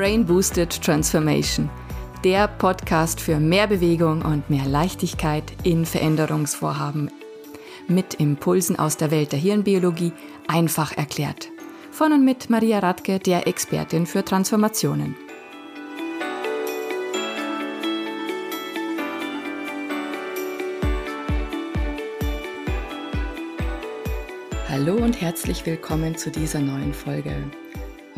Brain Boosted Transformation, der Podcast für mehr Bewegung und mehr Leichtigkeit in Veränderungsvorhaben. Mit Impulsen aus der Welt der Hirnbiologie einfach erklärt. Von und mit Maria Radke, der Expertin für Transformationen. Hallo und herzlich willkommen zu dieser neuen Folge.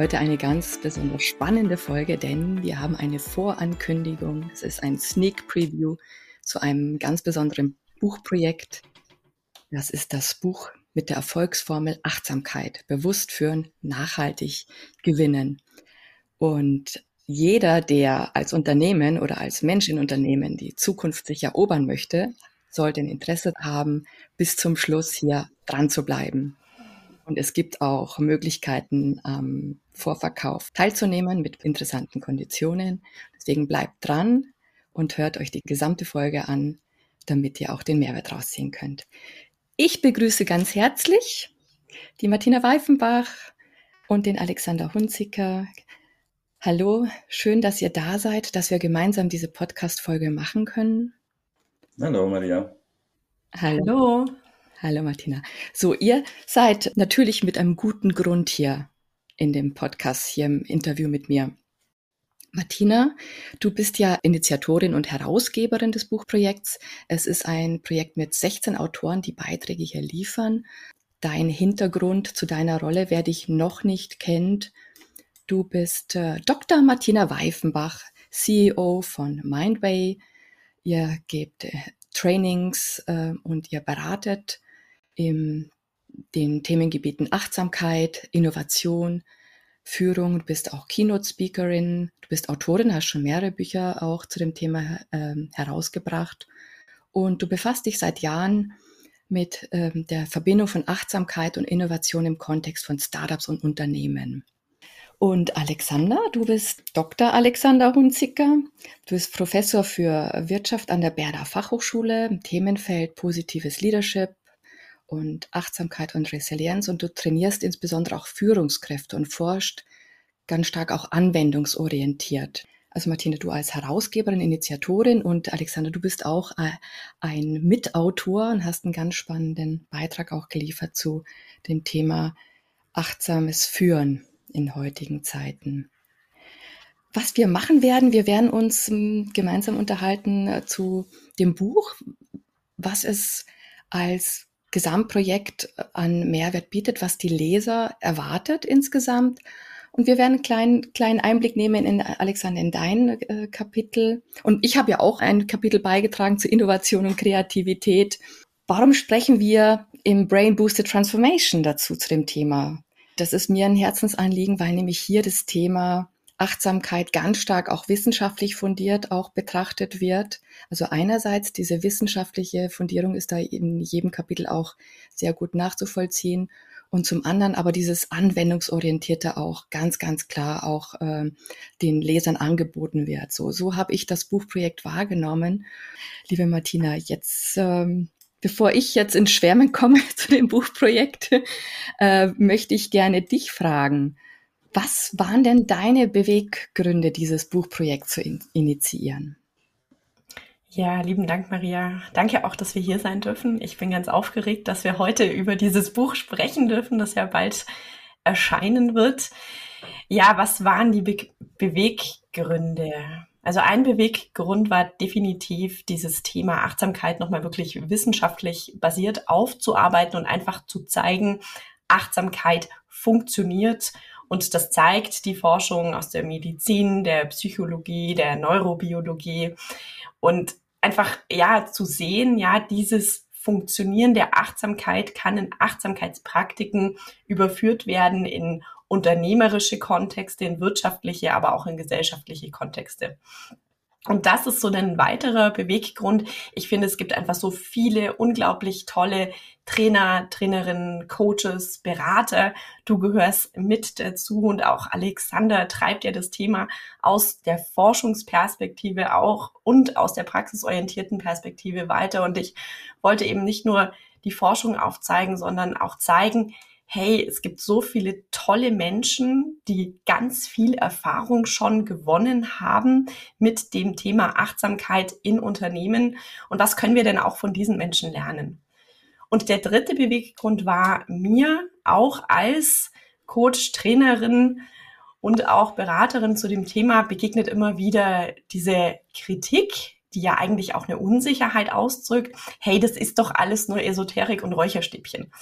Heute eine ganz besonders spannende Folge, denn wir haben eine Vorankündigung. Es ist ein Sneak Preview zu einem ganz besonderen Buchprojekt. Das ist das Buch mit der Erfolgsformel Achtsamkeit. Bewusst führen, nachhaltig gewinnen. Und jeder, der als Unternehmen oder als Mensch in Unternehmen die Zukunft sich erobern möchte, sollte ein Interesse haben, bis zum Schluss hier dran zu bleiben. Und es gibt auch Möglichkeiten, am Vorverkauf teilzunehmen mit interessanten Konditionen. Deswegen bleibt dran und hört euch die gesamte Folge an, damit ihr auch den Mehrwert rausziehen könnt. Ich begrüße ganz herzlich die Martina Weifenbach und den Alexander Hunziker. Hallo, schön, dass ihr da seid, dass wir gemeinsam diese Podcast-Folge machen können. Hallo, Maria. Hallo. Hallo Martina. So, ihr seid natürlich mit einem guten Grund hier in dem Podcast, hier im Interview mit mir. Martina, du bist ja Initiatorin und Herausgeberin des Buchprojekts. Es ist ein Projekt mit 16 Autoren, die Beiträge hier liefern. Dein Hintergrund zu deiner Rolle, wer dich noch nicht kennt, du bist äh, Dr. Martina Weifenbach, CEO von Mindway. Ihr gebt äh, Trainings äh, und ihr beratet in den Themengebieten Achtsamkeit, Innovation, Führung. Du bist auch Keynote-Speakerin, du bist Autorin, hast schon mehrere Bücher auch zu dem Thema ähm, herausgebracht. Und du befasst dich seit Jahren mit ähm, der Verbindung von Achtsamkeit und Innovation im Kontext von Startups und Unternehmen. Und Alexander, du bist Dr. Alexander Hunziker. Du bist Professor für Wirtschaft an der Berda Fachhochschule im Themenfeld positives Leadership, und Achtsamkeit und Resilienz und du trainierst insbesondere auch Führungskräfte und forscht ganz stark auch anwendungsorientiert. Also Martina, du als Herausgeberin, Initiatorin und Alexander, du bist auch äh, ein Mitautor und hast einen ganz spannenden Beitrag auch geliefert zu dem Thema achtsames Führen in heutigen Zeiten. Was wir machen werden, wir werden uns hm, gemeinsam unterhalten äh, zu dem Buch, was es als Gesamtprojekt an Mehrwert bietet, was die Leser erwartet insgesamt. Und wir werden einen kleinen, kleinen Einblick nehmen in Alexander in dein äh, Kapitel. Und ich habe ja auch ein Kapitel beigetragen zu Innovation und Kreativität. Warum sprechen wir im Brain Boosted Transformation dazu zu dem Thema? Das ist mir ein Herzensanliegen, weil nämlich hier das Thema Achtsamkeit ganz stark auch wissenschaftlich fundiert auch betrachtet wird. Also einerseits diese wissenschaftliche Fundierung ist da in jedem Kapitel auch sehr gut nachzuvollziehen und zum anderen aber dieses anwendungsorientierte auch ganz ganz klar auch äh, den Lesern angeboten wird. So so habe ich das Buchprojekt wahrgenommen. Liebe Martina, jetzt ähm, Bevor ich jetzt ins Schwärmen komme zu dem Buchprojekt, äh, möchte ich gerne dich fragen. Was waren denn deine Beweggründe, dieses Buchprojekt zu in initiieren? Ja, lieben Dank, Maria. Danke auch, dass wir hier sein dürfen. Ich bin ganz aufgeregt, dass wir heute über dieses Buch sprechen dürfen, das ja bald erscheinen wird. Ja, was waren die Be Beweggründe? Also ein Beweggrund war definitiv dieses Thema Achtsamkeit nochmal wirklich wissenschaftlich basiert aufzuarbeiten und einfach zu zeigen, Achtsamkeit funktioniert und das zeigt die Forschung aus der Medizin, der Psychologie, der Neurobiologie. Und einfach, ja, zu sehen, ja, dieses Funktionieren der Achtsamkeit kann in Achtsamkeitspraktiken überführt werden in unternehmerische Kontexte, in wirtschaftliche, aber auch in gesellschaftliche Kontexte. Und das ist so ein weiterer Beweggrund. Ich finde, es gibt einfach so viele unglaublich tolle Trainer, Trainerinnen, Coaches, Berater. Du gehörst mit dazu und auch Alexander treibt ja das Thema aus der Forschungsperspektive auch und aus der praxisorientierten Perspektive weiter. Und ich wollte eben nicht nur die Forschung aufzeigen, sondern auch zeigen, hey, es gibt so viele tolle Menschen, die ganz viel Erfahrung schon gewonnen haben mit dem Thema Achtsamkeit in Unternehmen. Und was können wir denn auch von diesen Menschen lernen? Und der dritte Beweggrund war mir auch als Coach, Trainerin und auch Beraterin zu dem Thema begegnet immer wieder diese Kritik, die ja eigentlich auch eine Unsicherheit ausdrückt. Hey, das ist doch alles nur Esoterik und Räucherstäbchen.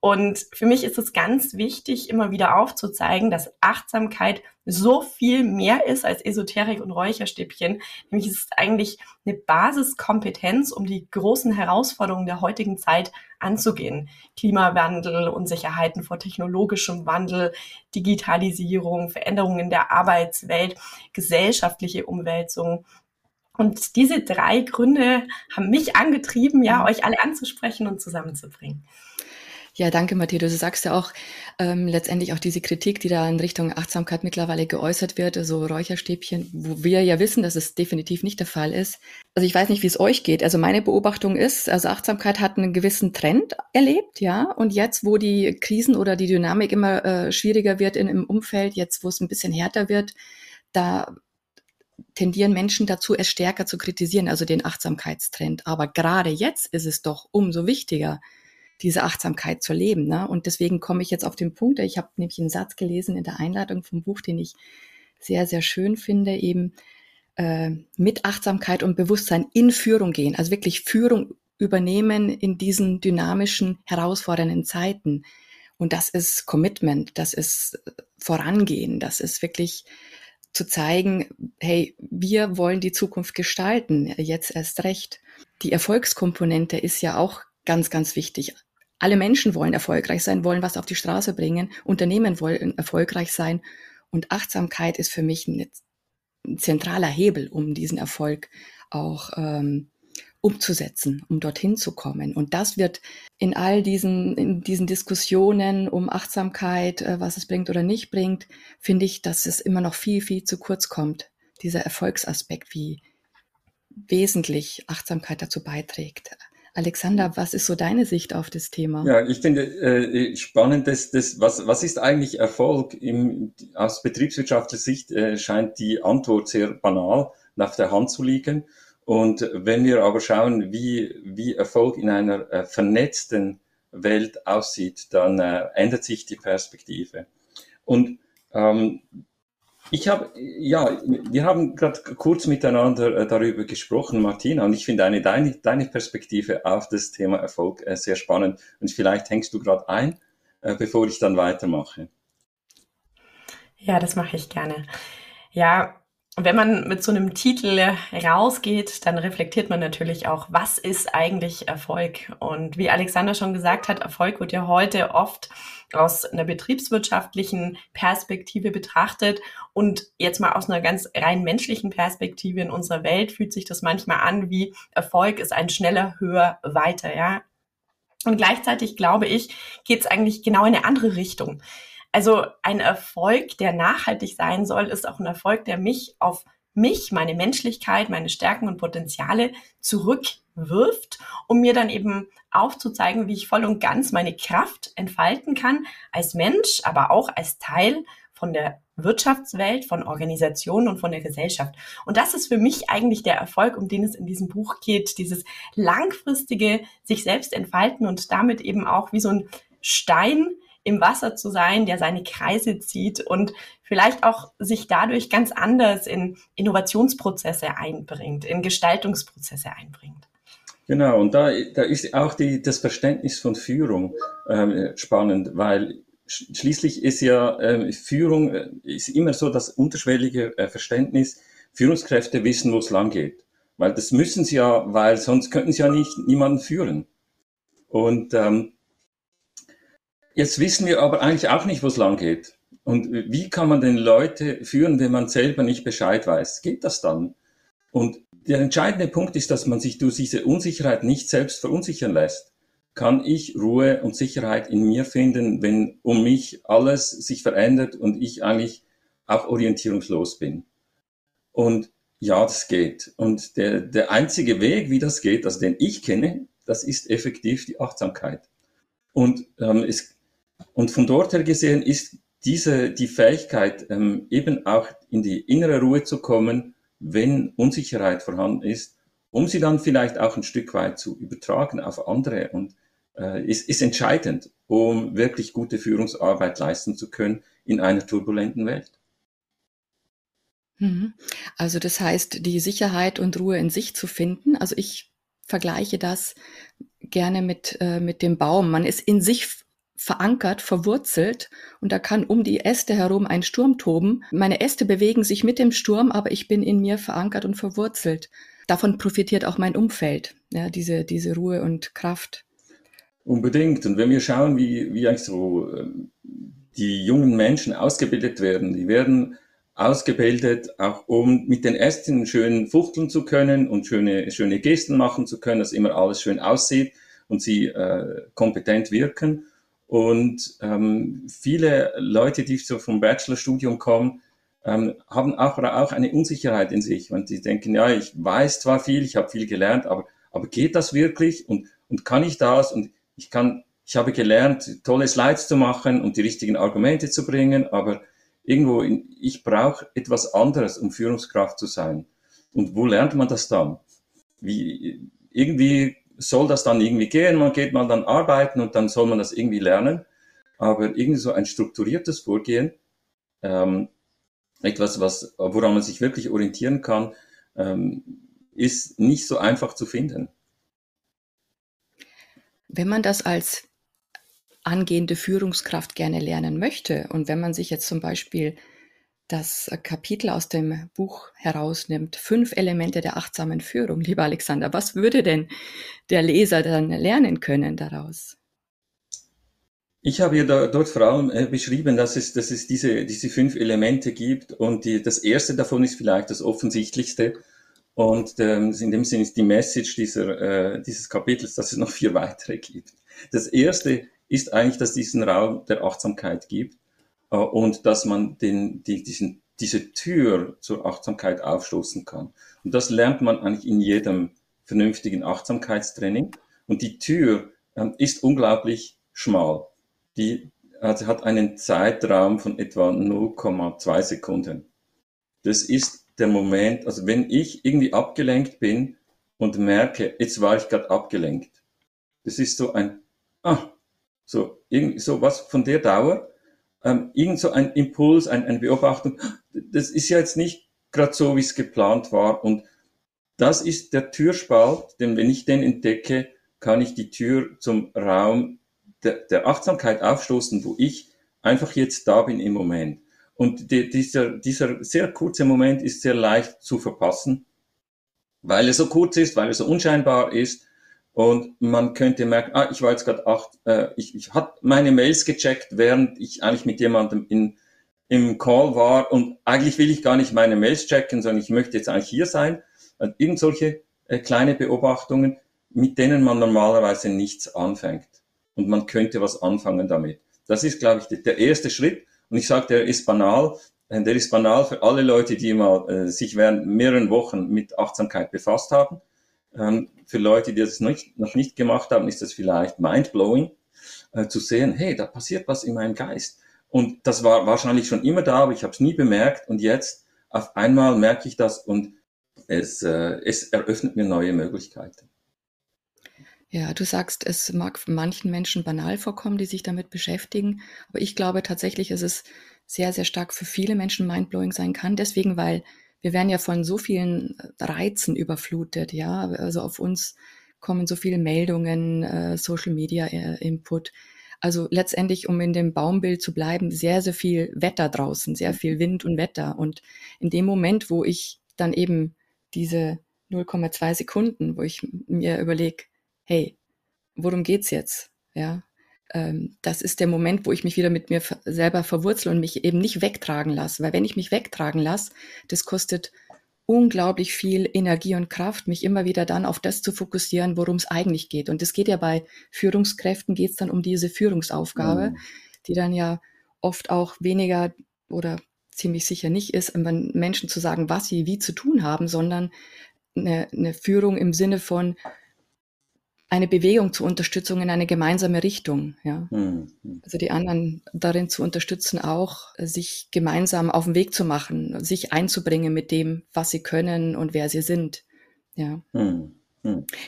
Und für mich ist es ganz wichtig, immer wieder aufzuzeigen, dass Achtsamkeit so viel mehr ist als Esoterik und Räucherstäbchen. Nämlich ist es eigentlich eine Basiskompetenz, um die großen Herausforderungen der heutigen Zeit anzugehen. Klimawandel, Unsicherheiten vor technologischem Wandel, Digitalisierung, Veränderungen in der Arbeitswelt, gesellschaftliche Umwälzung. Und diese drei Gründe haben mich angetrieben, ja, mhm. euch alle anzusprechen und zusammenzubringen. Ja, danke, Matthias. Du sagst ja auch ähm, letztendlich auch diese Kritik, die da in Richtung Achtsamkeit mittlerweile geäußert wird, so also Räucherstäbchen, wo wir ja wissen, dass es definitiv nicht der Fall ist. Also ich weiß nicht, wie es euch geht. Also meine Beobachtung ist, also Achtsamkeit hat einen gewissen Trend erlebt, ja. Und jetzt, wo die Krisen oder die Dynamik immer äh, schwieriger wird in, im Umfeld, jetzt, wo es ein bisschen härter wird, da tendieren Menschen dazu, es stärker zu kritisieren, also den Achtsamkeitstrend. Aber gerade jetzt ist es doch umso wichtiger, diese Achtsamkeit zu leben. Ne? Und deswegen komme ich jetzt auf den Punkt, ich habe nämlich einen Satz gelesen in der Einladung vom Buch, den ich sehr, sehr schön finde, eben äh, mit Achtsamkeit und Bewusstsein in Führung gehen, also wirklich Führung übernehmen in diesen dynamischen, herausfordernden Zeiten. Und das ist Commitment, das ist äh, Vorangehen, das ist wirklich zu zeigen, hey, wir wollen die Zukunft gestalten, jetzt erst recht. Die Erfolgskomponente ist ja auch ganz, ganz wichtig. Alle Menschen wollen erfolgreich sein, wollen was auf die Straße bringen. Unternehmen wollen erfolgreich sein. Und Achtsamkeit ist für mich ein, zentraler Hebel, um diesen Erfolg auch ähm, umzusetzen, um dorthin zu kommen. Und das wird in all diesen, in diesen Diskussionen um Achtsamkeit, äh, was es bringt oder nicht bringt, finde ich, dass es immer noch viel, viel zu kurz kommt. Dieser Erfolgsaspekt, wie wesentlich Achtsamkeit dazu beiträgt, Alexander, was ist so deine Sicht auf das Thema? Ja, ich finde äh, spannend, dass, dass, was, was ist eigentlich Erfolg? Im, aus betriebswirtschaftlicher Sicht äh, scheint die Antwort sehr banal nach der Hand zu liegen. Und wenn wir aber schauen, wie, wie Erfolg in einer äh, vernetzten Welt aussieht, dann äh, ändert sich die Perspektive. Und ähm, ich habe, ja, wir haben gerade kurz miteinander äh, darüber gesprochen, Martina, und ich finde eine, deine, deine Perspektive auf das Thema Erfolg äh, sehr spannend. Und vielleicht hängst du gerade ein, äh, bevor ich dann weitermache. Ja, das mache ich gerne. Ja, wenn man mit so einem Titel rausgeht, dann reflektiert man natürlich auch, was ist eigentlich Erfolg? Und wie Alexander schon gesagt hat, Erfolg wird ja heute oft aus einer betriebswirtschaftlichen Perspektive betrachtet. Und jetzt mal aus einer ganz rein menschlichen Perspektive in unserer Welt fühlt sich das manchmal an wie Erfolg ist ein schneller, höher, weiter, ja. Und gleichzeitig glaube ich, geht es eigentlich genau in eine andere Richtung. Also ein Erfolg, der nachhaltig sein soll, ist auch ein Erfolg, der mich auf mich, meine Menschlichkeit, meine Stärken und Potenziale zurückwirft, um mir dann eben aufzuzeigen, wie ich voll und ganz meine Kraft entfalten kann als Mensch, aber auch als Teil von der Wirtschaftswelt, von Organisationen und von der Gesellschaft. Und das ist für mich eigentlich der Erfolg, um den es in diesem Buch geht, dieses langfristige sich selbst entfalten und damit eben auch wie so ein Stein im Wasser zu sein, der seine Kreise zieht und vielleicht auch sich dadurch ganz anders in Innovationsprozesse einbringt, in Gestaltungsprozesse einbringt. Genau, und da, da ist auch die, das Verständnis von Führung ähm, spannend, weil schließlich ist ja äh, Führung äh, ist immer so das unterschwellige äh, Verständnis, Führungskräfte wissen, wo es lang geht. Weil das müssen sie ja, weil sonst könnten sie ja nicht niemanden führen. Und ähm, Jetzt wissen wir aber eigentlich auch nicht, wo es lang geht. Und wie kann man denn Leute führen, wenn man selber nicht Bescheid weiß? Geht das dann? Und der entscheidende Punkt ist, dass man sich durch diese Unsicherheit nicht selbst verunsichern lässt. Kann ich Ruhe und Sicherheit in mir finden, wenn um mich alles sich verändert und ich eigentlich auch orientierungslos bin? Und ja, das geht. Und der, der einzige Weg, wie das geht, also den ich kenne, das ist effektiv die Achtsamkeit. Und ähm, es, Und von dort her gesehen ist diese, die Fähigkeit, ähm, eben auch in die innere Ruhe zu kommen, wenn Unsicherheit vorhanden ist, um sie dann vielleicht auch ein Stück weit zu übertragen auf andere und äh, ist, ist entscheidend, um wirklich gute Führungsarbeit leisten zu können in einer turbulenten Welt. Mhm. Also das heißt, die Sicherheit und Ruhe in sich zu finden. Also ich vergleiche das gerne mit, äh, mit dem Baum. Man ist in sich verankert, verwurzelt und da kann um die Äste herum ein Sturm toben. Meine Äste bewegen sich mit dem Sturm, aber ich bin in mir verankert und verwurzelt. Davon profitiert auch mein Umfeld, ja, diese, diese Ruhe und Kraft. Unbedingt. Und wenn wir schauen, wie, wie eigentlich so ähm, die jungen Menschen ausgebildet werden, die werden ausgebildet, auch um mit den Ästen schön fuchteln zu können und schöne, schöne Gesten machen zu können, dass immer alles schön aussieht und sie äh, kompetent wirken. Und ähm, viele Leute, die so vom Bachelorstudium kommen, ähm, haben auch, auch eine Unsicherheit in sich. Und die denken, ja, ich weiß zwar viel, ich habe viel gelernt, aber, aber geht das wirklich? Und, und kann ich das? Und ich kann, ich habe gelernt, tolle Slides zu machen und die richtigen Argumente zu bringen, aber irgendwo, in, ich brauche etwas anderes, um Führungskraft zu sein. Und wo lernt man das dann? Wie, irgendwie soll das dann irgendwie gehen, man geht mal dann arbeiten und dann soll man das irgendwie lernen. Aber irgendwie so ein strukturiertes Vorgehen, ähm, etwas, was, woran man sich wirklich orientieren kann, ähm, ist nicht so einfach zu finden. Wenn man das als angehende Führungskraft gerne lernen möchte und wenn man sich jetzt zum Beispiel das Kapitel aus dem Buch herausnimmt, fünf Elemente der achtsamen Führung, lieber Alexander, was würde denn der Leser dann lernen können daraus? Ich habe ja da, dort vor allem äh, beschrieben, dass es, dass es diese, diese fünf Elemente gibt und die, das erste davon ist vielleicht das offensichtlichste und ähm, in dem Sinne ist die Message dieser, äh, dieses Kapitels, dass es noch vier weitere gibt. Das erste ist eigentlich, dass es diesen Raum der Achtsamkeit gibt und dass man den, die, diesen, diese Tür zur Achtsamkeit aufstoßen kann. Und das lernt man eigentlich in jedem vernünftigen Achtsamkeitstraining. Und die Tür ähm, ist unglaublich schmal. Die also hat einen Zeitraum von etwa 0,2 Sekunden. Das ist der Moment, also wenn ich irgendwie abgelenkt bin und merke, jetzt war ich gerade abgelenkt. Das ist so ein, ah, so, irgend, so was von der Dauer ähm, irgend so ein Impuls, ein, eine Beobachtung, das ist ja jetzt nicht gerade so, wie es geplant war. Und das ist der Türspalt, denn wenn ich den entdecke, kann ich die Tür zum Raum der, der Achtsamkeit aufstoßen, wo ich einfach jetzt da bin im Moment. Und die, dieser, dieser sehr kurze Moment ist sehr leicht zu verpassen, weil er so kurz ist, weil er so unscheinbar ist und man könnte merken, ah, ich war jetzt gerade acht, äh, ich, ich hatte meine Mails gecheckt, während ich eigentlich mit jemandem in, im Call war und eigentlich will ich gar nicht meine Mails checken, sondern ich möchte jetzt eigentlich hier sein. Also irgend solche äh, kleine Beobachtungen, mit denen man normalerweise nichts anfängt. Und man könnte was anfangen damit. Das ist, glaube ich, der erste Schritt. Und ich sage, der ist banal. Der ist banal für alle Leute, die mal äh, sich während mehreren Wochen mit Achtsamkeit befasst haben. Ähm, für Leute, die das nicht, noch nicht gemacht haben, ist das vielleicht mindblowing, äh, zu sehen, hey, da passiert was in meinem Geist. Und das war wahrscheinlich schon immer da, aber ich habe es nie bemerkt. Und jetzt auf einmal merke ich das und es, äh, es eröffnet mir neue Möglichkeiten. Ja, du sagst, es mag manchen Menschen banal vorkommen, die sich damit beschäftigen, aber ich glaube tatsächlich, dass es sehr, sehr stark für viele Menschen mindblowing sein kann. Deswegen, weil wir werden ja von so vielen äh, Reizen überflutet, ja. Also auf uns kommen so viele Meldungen, äh, Social Media äh, Input. Also letztendlich, um in dem Baumbild zu bleiben, sehr, sehr viel Wetter draußen, sehr viel Wind und Wetter. Und in dem Moment, wo ich dann eben diese 0,2 Sekunden, wo ich mir überlege, hey, worum geht's jetzt? Ja, das ist der Moment, wo ich mich wieder mit mir selber verwurzle und mich eben nicht wegtragen lasse. Weil wenn ich mich wegtragen lasse, das kostet unglaublich viel Energie und Kraft, mich immer wieder dann auf das zu fokussieren, worum es eigentlich geht. Und es geht ja bei Führungskräften, geht es dann um diese Führungsaufgabe, mhm. die dann ja oft auch weniger oder ziemlich sicher nicht ist, Menschen zu sagen, was sie wie zu tun haben, sondern eine, eine Führung im Sinne von, eine Bewegung zur Unterstützung in eine gemeinsame Richtung. Ja. Mhm. Also die anderen darin zu unterstützen, auch sich gemeinsam auf den Weg zu machen, sich einzubringen mit dem, was sie können und wer sie sind. Ja. Mhm.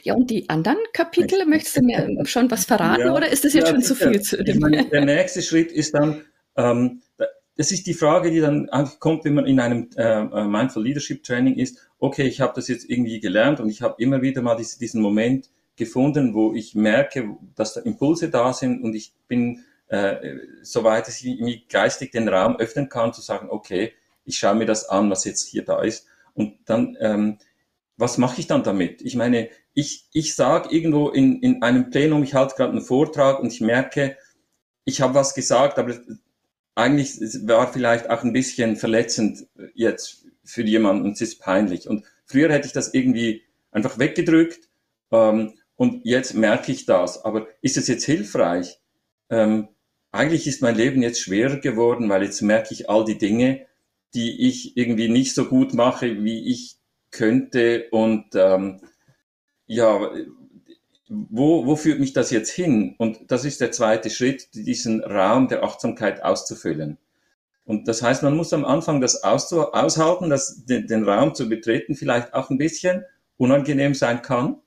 Ja, und die anderen Kapitel, möchtest du mir schon was verraten ja, oder ist das jetzt ja, schon zu viel zu dem? Meine, der nächste Schritt ist dann, ähm, das ist die Frage, die dann kommt, wenn man in einem äh, äh, Mindful Leadership Training ist. Okay, ich habe das jetzt irgendwie gelernt und ich habe immer wieder mal diesen, diesen Moment gefunden, wo ich merke, dass da Impulse da sind und ich bin äh, soweit dass ich mir geistig den Raum öffnen kann, zu sagen, okay, ich schaue mir das an, was jetzt hier da ist. Und dann, ähm, was mache ich dann damit? Ich meine, ich, ich sage irgendwo in, in einem Plenum, ich halte gerade einen Vortrag und ich merke, ich habe was gesagt, aber eigentlich war vielleicht auch ein bisschen verletzend jetzt für jemanden und es ist peinlich. Und früher hätte ich das irgendwie einfach weggedrückt ähm, und jetzt merke ich das. Aber ist es jetzt hilfreich? Ähm, eigentlich ist mein Leben jetzt schwerer geworden, weil jetzt merke ich all die Dinge, die ich irgendwie nicht so gut mache, wie ich könnte. Und ähm, ja, wo, wo führt mich das jetzt hin? Und das ist der zweite Schritt, diesen Raum der Achtsamkeit auszufüllen. Und das heißt, man muss am Anfang das aushalten, dass den, den Raum zu betreten vielleicht auch ein bisschen unangenehm sein kann,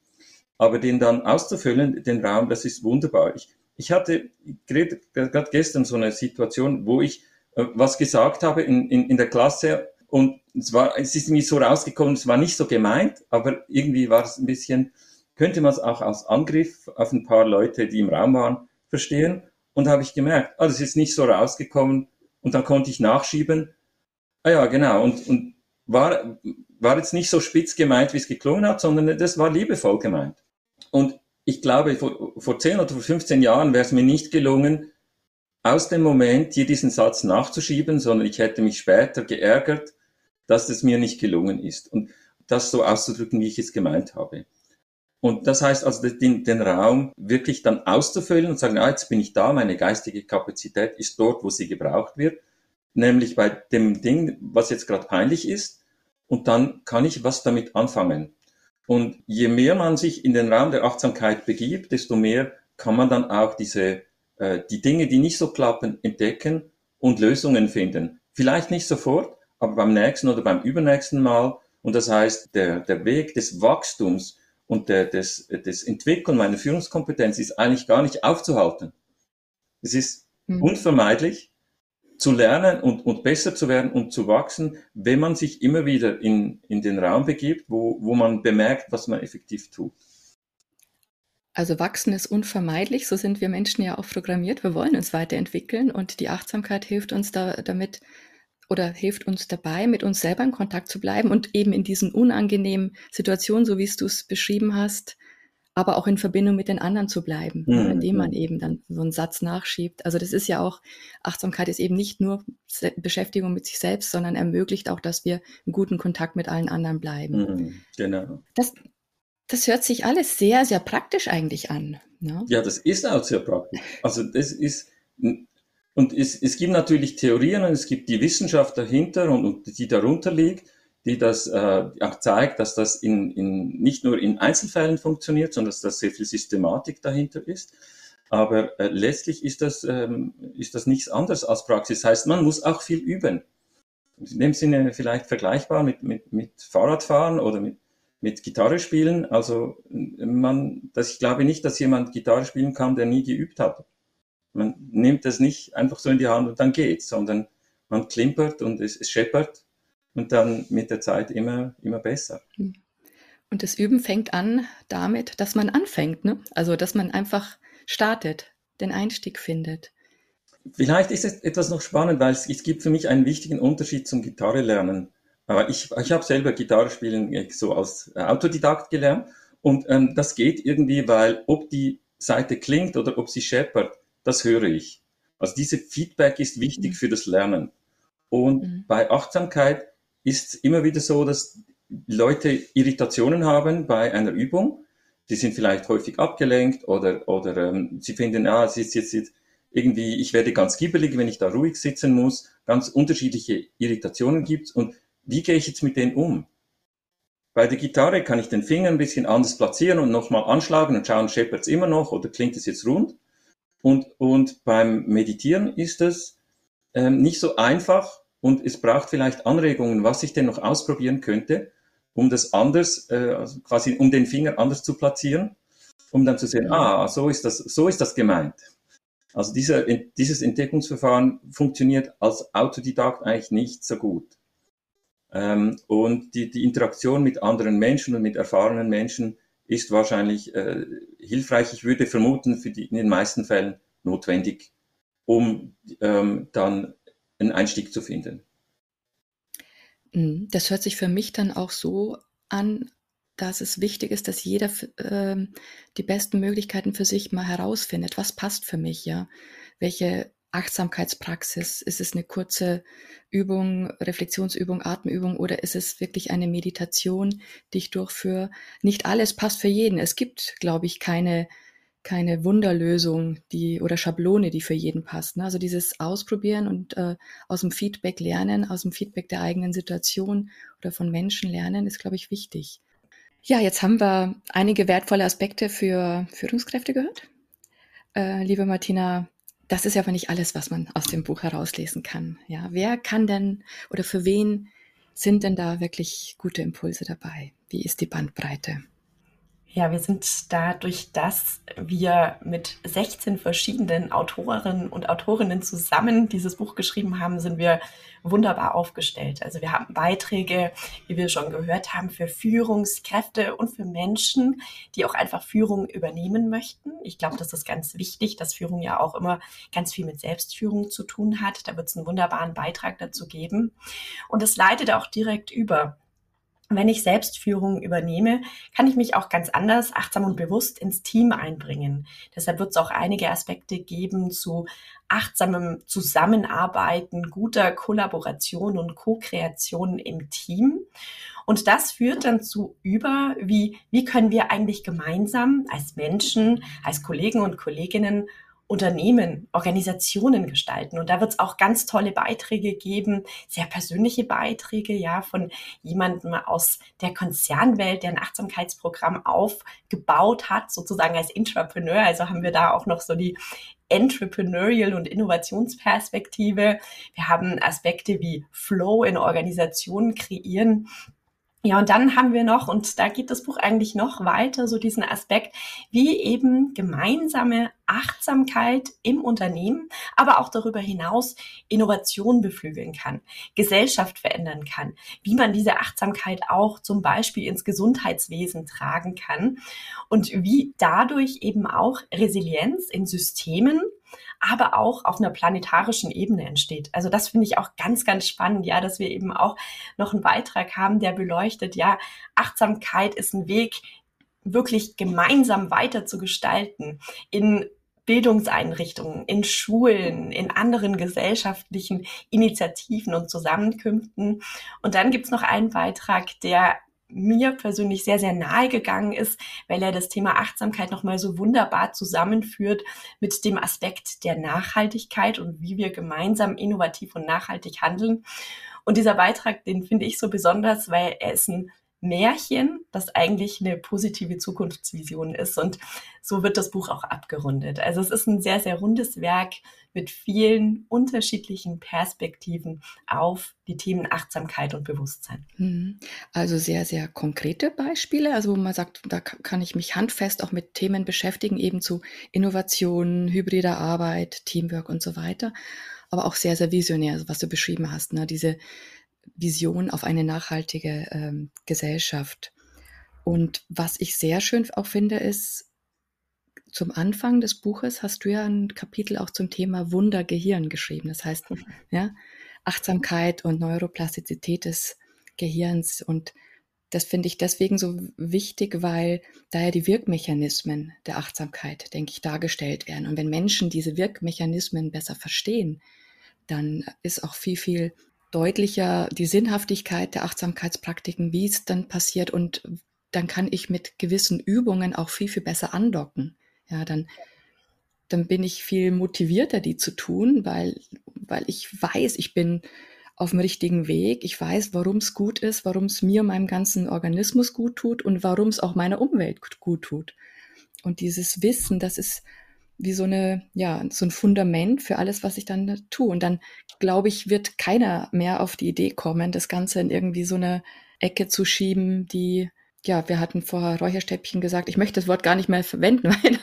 aber den dann auszufüllen, den Raum, das ist wunderbar. Ich, ich hatte gerade gestern so eine Situation, wo ich äh, was gesagt habe in, in, in der Klasse und es war, es ist mir so rausgekommen, es war nicht so gemeint, aber irgendwie war es ein bisschen, könnte man es auch als Angriff auf ein paar Leute, die im Raum waren, verstehen. Und habe ich gemerkt, ah, das ist nicht so rausgekommen. Und dann konnte ich nachschieben. Ah ja, genau. Und, und war, war jetzt nicht so spitz gemeint, wie es geklungen hat, sondern das war liebevoll gemeint. Und ich glaube, vor, vor 10 oder vor 15 Jahren wäre es mir nicht gelungen, aus dem Moment hier diesen Satz nachzuschieben, sondern ich hätte mich später geärgert, dass es mir nicht gelungen ist. Und das so auszudrücken, wie ich es gemeint habe. Und das heißt also, den, den Raum wirklich dann auszufüllen und sagen, ah, jetzt bin ich da, meine geistige Kapazität ist dort, wo sie gebraucht wird, nämlich bei dem Ding, was jetzt gerade peinlich ist. Und dann kann ich was damit anfangen. Und je mehr man sich in den Raum der Achtsamkeit begibt, desto mehr kann man dann auch diese, äh, die Dinge, die nicht so klappen, entdecken und Lösungen finden. Vielleicht nicht sofort, aber beim nächsten oder beim übernächsten Mal. Und das heißt, der, der Weg des Wachstums und der, des, des Entwickeln meiner Führungskompetenz ist eigentlich gar nicht aufzuhalten. Es ist mhm. unvermeidlich zu lernen und, und besser zu werden und zu wachsen, wenn man sich immer wieder in, in den Raum begibt, wo, wo man bemerkt, was man effektiv tut. Also wachsen ist unvermeidlich, so sind wir Menschen ja auch programmiert. Wir wollen uns weiterentwickeln und die Achtsamkeit hilft uns da, damit, oder hilft uns dabei, mit uns selber in Kontakt zu bleiben und eben in diesen unangenehmen Situationen, so wie es du es beschrieben hast, aber auch in Verbindung mit den anderen zu bleiben, mhm. indem man eben dann so einen Satz nachschiebt. Also das ist ja auch, Achtsamkeit ist eben nicht nur Beschäftigung mit sich selbst, sondern ermöglicht auch, dass wir in guten Kontakt mit allen anderen bleiben. Mhm. Genau. Das, das hört sich alles sehr, sehr praktisch eigentlich an. Ne? Ja, das ist auch sehr praktisch. Also das ist, und es, es gibt natürlich Theorien und es gibt die Wissenschaft dahinter und, und die darunter liegt, die das äh, auch zeigt, dass das in, in, nicht nur in Einzelfällen funktioniert, sondern dass da sehr viel Systematik dahinter ist. Aber äh, letztlich ist das, ähm, ist das nichts anderes als Praxis. Das heißt, man muss auch viel üben. In dem Sinne vielleicht vergleichbar mit, mit, mit Fahrradfahren oder mit, mit Gitarre spielen. Also man, dass ich glaube nicht, dass jemand Gitarre spielen kann, der nie geübt hat. Man nimmt das nicht einfach so in die Hand und dann geht's, sondern man klimpert und es, es scheppert und dann mit der Zeit immer, immer besser. Hm. Und das Üben fängt an damit, dass man anfängt, ne? Also, dass man einfach startet, den Einstieg findet. Vielleicht ist es etwas noch spannend, weil es, es gibt für mich einen wichtigen Unterschied zum Gitarre lernen. Aber ich, ich habe selber Gitarre spielen äh, so als Autodidakt gelernt und ähm, das geht irgendwie, weil ob die Seite klingt oder ob sie scheppert, das höre ich. Also diese Feedback ist wichtig mhm. für das Lernen. Und mhm. bei Achtsamkeit ist immer wieder so, dass Leute Irritationen haben bei einer Übung. Die sind vielleicht häufig abgelenkt oder, oder ähm, sie finden, ah, es ist jetzt, irgendwie, ich werde ganz gibbelig, wenn ich da ruhig sitzen muss. Ganz unterschiedliche Irritationen gibt's. Und wie gehe ich jetzt mit denen um? Bei der Gitarre kann ich den Finger ein bisschen anders platzieren und nochmal anschlagen und schauen, scheppert es immer noch oder klingt es jetzt rund. Und, und beim Meditieren ist es ähm, nicht so einfach und es braucht vielleicht Anregungen, was ich denn noch ausprobieren könnte, um das anders, äh, also quasi um den Finger anders zu platzieren, um dann zu sehen, ah, so ist das, so ist das gemeint. Also dieser, dieses Entdeckungsverfahren funktioniert als Autodidakt eigentlich nicht so gut. Ähm, und die, die Interaktion mit anderen Menschen und mit erfahrenen Menschen ist wahrscheinlich äh, hilfreich. Ich würde vermuten, für die, in den meisten Fällen notwendig, um ähm, dann einen Einstieg zu finden. Mhm. Das hört sich für mich dann auch so an, dass es wichtig ist, dass jeder äh, die besten Möglichkeiten für sich mal herausfindet. Was passt für mich, ja? Welche Achtsamkeitspraxis? Ist es eine kurze Übung, Reflexionsübung, Atemübung oder ist es wirklich eine Meditation, die ich durchführe? Nicht alles passt für jeden. Es gibt, glaube ich, keine keine Wunderlösung, die oder Schablone, die für jeden passt. Ne? Also dieses Ausprobieren und äh, aus dem Feedback lernen, aus dem Feedback der eigenen Situation oder von Menschen lernen, ist, glaube ich, wichtig. Ja, jetzt haben wir einige wertvolle Aspekte für Führungskräfte gehört. Äh, liebe Martina, das ist ja aber nicht alles, was man aus dem Buch herauslesen kann. Ja, wer kann denn oder für wen sind denn da wirklich gute Impulse dabei? Wie ist die Bandbreite? Ja, wir sind dadurch, dass wir mit 16 verschiedenen Autorinnen und Autorinnen zusammen dieses Buch geschrieben haben, sind wir wunderbar aufgestellt. Also wir haben Beiträge, wie wir schon gehört haben, für Führungskräfte und für Menschen, die auch einfach Führung übernehmen möchten. Ich glaube, das ist ganz wichtig, dass Führung ja auch immer ganz viel mit Selbstführung zu tun hat. Da wird es einen wunderbaren Beitrag dazu geben. Und es leitet auch direkt über wenn ich Selbstführung übernehme, kann ich mich auch ganz anders, achtsam und bewusst ins Team einbringen. Deshalb wird es auch einige Aspekte geben zu achtsamem Zusammenarbeiten, guter Kollaboration und Co-Kreation im Team. Und das führt dann zu über, wie, wie können wir eigentlich gemeinsam als Menschen, als Kollegen und Kolleginnen Unternehmen, Organisationen gestalten. Und da wird es auch ganz tolle Beiträge geben, sehr persönliche Beiträge, ja, von jemandem aus der Konzernwelt, der ein Achtsamkeitsprogramm aufgebaut hat, sozusagen als Intrapreneur. Also haben wir da auch noch so die Entrepreneurial und Innovationsperspektive. Wir haben Aspekte wie Flow in Organisationen kreieren. Ja, und dann haben wir noch, und da geht das Buch eigentlich noch weiter, so diesen Aspekt, wie eben gemeinsame Achtsamkeit im Unternehmen, aber auch darüber hinaus Innovation beflügeln kann, Gesellschaft verändern kann, wie man diese Achtsamkeit auch zum Beispiel ins Gesundheitswesen tragen kann und wie dadurch eben auch Resilienz in Systemen aber auch auf einer planetarischen Ebene entsteht. Also das finde ich auch ganz, ganz spannend, ja, dass wir eben auch noch einen Beitrag haben, der beleuchtet, ja, Achtsamkeit ist ein Weg, wirklich gemeinsam weiter zu gestalten in Bildungseinrichtungen, in Schulen, in anderen gesellschaftlichen Initiativen und Zusammenkünften. Und dann gibt's noch einen Beitrag, der mir persönlich sehr, sehr nahe gegangen ist, weil er das Thema Achtsamkeit nochmal so wunderbar zusammenführt mit dem Aspekt der Nachhaltigkeit und wie wir gemeinsam innovativ und nachhaltig handeln. Und dieser Beitrag, den finde ich so besonders, weil er ist ein Märchen, das eigentlich eine positive Zukunftsvision ist. Und so wird das Buch auch abgerundet. Also es ist ein sehr, sehr rundes Werk mit vielen unterschiedlichen Perspektiven auf die Themen Achtsamkeit und Bewusstsein. Mhm. Also sehr, sehr konkrete Beispiele, also wo man sagt, da kann ich mich handfest auch mit Themen beschäftigen, eben zu Innovation, hybrider Arbeit, Teamwork und so weiter. Aber auch sehr, sehr visionär, also was du beschrieben hast, ne? diese Vision auf eine nachhaltige ähm, Gesellschaft. Und was ich sehr schön auch finde, ist, zum Anfang des Buches hast du ja ein Kapitel auch zum Thema Wundergehirn geschrieben. Das heißt, mhm. ja, Achtsamkeit und Neuroplastizität des Gehirns. Und das finde ich deswegen so wichtig, weil da ja die Wirkmechanismen der Achtsamkeit, denke ich, dargestellt werden. Und wenn Menschen diese Wirkmechanismen besser verstehen, dann ist auch viel, viel deutlicher die Sinnhaftigkeit der Achtsamkeitspraktiken, wie es dann passiert und dann kann ich mit gewissen Übungen auch viel, viel besser andocken. Ja, dann, dann bin ich viel motivierter, die zu tun, weil, weil ich weiß, ich bin auf dem richtigen Weg. Ich weiß, warum es gut ist, warum es mir, meinem ganzen Organismus gut tut und warum es auch meiner Umwelt gut tut. Und dieses Wissen, das ist wie so eine, ja, so ein Fundament für alles, was ich dann tue. Und dann, glaube ich, wird keiner mehr auf die Idee kommen, das Ganze in irgendwie so eine Ecke zu schieben, die, ja, wir hatten vorher Räucherstäbchen gesagt, ich möchte das Wort gar nicht mehr verwenden, weil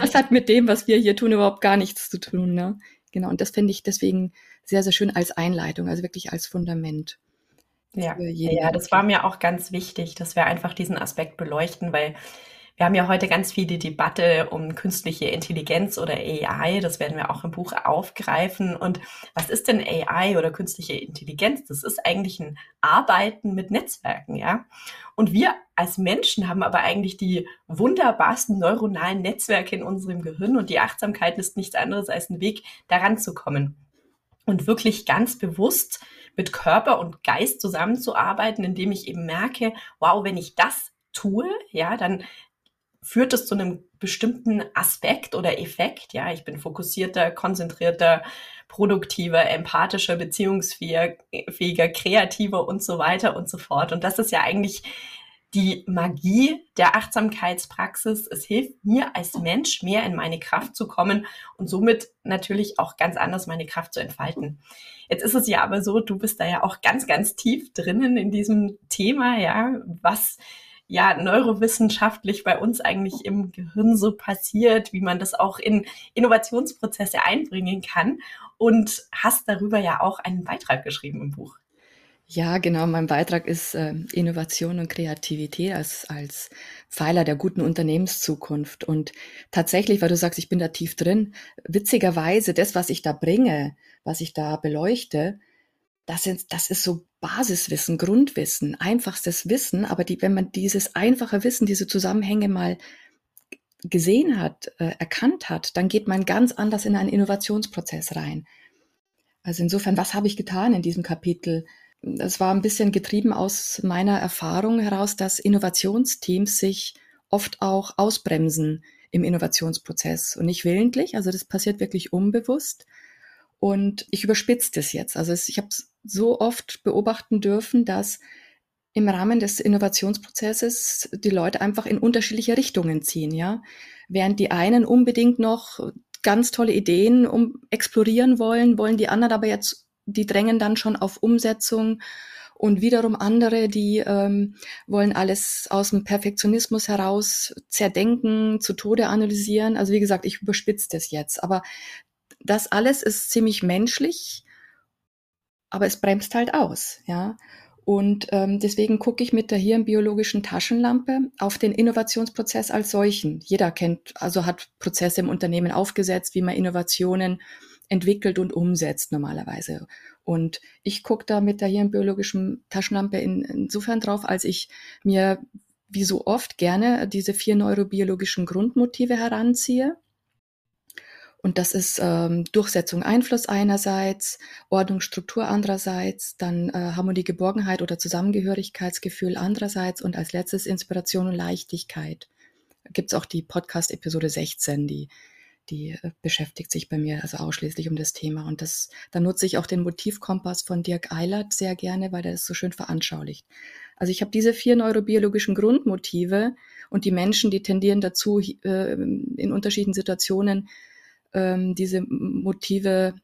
das hat mit dem, was wir hier tun, überhaupt gar nichts zu tun. Ne? Genau, und das finde ich deswegen sehr, sehr schön als Einleitung, also wirklich als Fundament. Ja, ja, das war mir auch ganz wichtig, dass wir einfach diesen Aspekt beleuchten, weil wir haben ja heute ganz viel die Debatte um künstliche Intelligenz oder AI. Das werden wir auch im Buch aufgreifen. Und was ist denn AI oder künstliche Intelligenz? Das ist eigentlich ein Arbeiten mit Netzwerken, ja. Und wir als Menschen haben aber eigentlich die wunderbarsten neuronalen Netzwerke in unserem Gehirn und die Achtsamkeit ist nichts anderes als ein Weg, daran zu kommen. Und wirklich ganz bewusst mit Körper und Geist zusammenzuarbeiten, indem ich eben merke, wow, wenn ich das tue, ja, dann führt es zu einem bestimmten Aspekt oder Effekt. Ja, ich bin fokussierter, konzentrierter, produktiver, empathischer, beziehungsfähiger, kreativer und so weiter und so fort. Und das ist ja eigentlich die Magie der Achtsamkeitspraxis. Es hilft mir als Mensch mehr in meine Kraft zu kommen und somit natürlich auch ganz anders meine Kraft zu entfalten. Jetzt ist es ja aber so, du bist da ja auch ganz, ganz tief drinnen in diesem Thema, ja, was ja neurowissenschaftlich bei uns eigentlich im Gehirn so passiert, wie man das auch in Innovationsprozesse einbringen kann und hast darüber ja auch einen Beitrag geschrieben im Buch. Ja, genau. Mein Beitrag ist äh, Innovation und Kreativität als, als Pfeiler der guten Unternehmenszukunft. Und tatsächlich, weil du sagst, ich bin da tief drin, witzigerweise, das, was ich da bringe, was ich da beleuchte, das, sind, das ist so Basiswissen, Grundwissen, einfachstes Wissen, aber die, wenn man dieses einfache Wissen, diese Zusammenhänge mal gesehen hat, äh, erkannt hat, dann geht man ganz anders in einen Innovationsprozess rein. Also insofern, was habe ich getan in diesem Kapitel? Das war ein bisschen getrieben aus meiner Erfahrung heraus, dass Innovationsteams sich oft auch ausbremsen im Innovationsprozess und nicht willentlich, also das passiert wirklich unbewusst. Und ich überspitze das jetzt. Also ich habe so oft beobachten dürfen, dass im Rahmen des Innovationsprozesses die Leute einfach in unterschiedliche Richtungen ziehen, ja. Während die einen unbedingt noch ganz tolle Ideen um explorieren wollen, wollen die anderen aber jetzt, die drängen dann schon auf Umsetzung und wiederum andere, die ähm, wollen alles aus dem Perfektionismus heraus zerdenken, zu Tode analysieren. Also wie gesagt, ich überspitze das jetzt, aber das alles ist ziemlich menschlich, aber es bremst halt aus, ja. Und ähm, deswegen gucke ich mit der hirnbiologischen Taschenlampe auf den Innovationsprozess als solchen. Jeder kennt, also hat Prozesse im Unternehmen aufgesetzt, wie man Innovationen entwickelt und umsetzt normalerweise. Und ich gucke da mit der hirnbiologischen Taschenlampe in, insofern drauf, als ich mir wie so oft gerne diese vier neurobiologischen Grundmotive heranziehe und das ist ähm, Durchsetzung, Einfluss einerseits, Ordnung, Struktur andererseits, dann äh, Harmonie, Geborgenheit oder Zusammengehörigkeitsgefühl andererseits und als letztes Inspiration und Leichtigkeit. Da gibt's auch die Podcast-Episode 16, die, die äh, beschäftigt sich bei mir also ausschließlich um das Thema. Und das, da nutze ich auch den Motivkompass von Dirk Eilert sehr gerne, weil er das so schön veranschaulicht. Also ich habe diese vier neurobiologischen Grundmotive und die Menschen, die tendieren dazu, äh, in unterschiedlichen Situationen ähm, diese Motive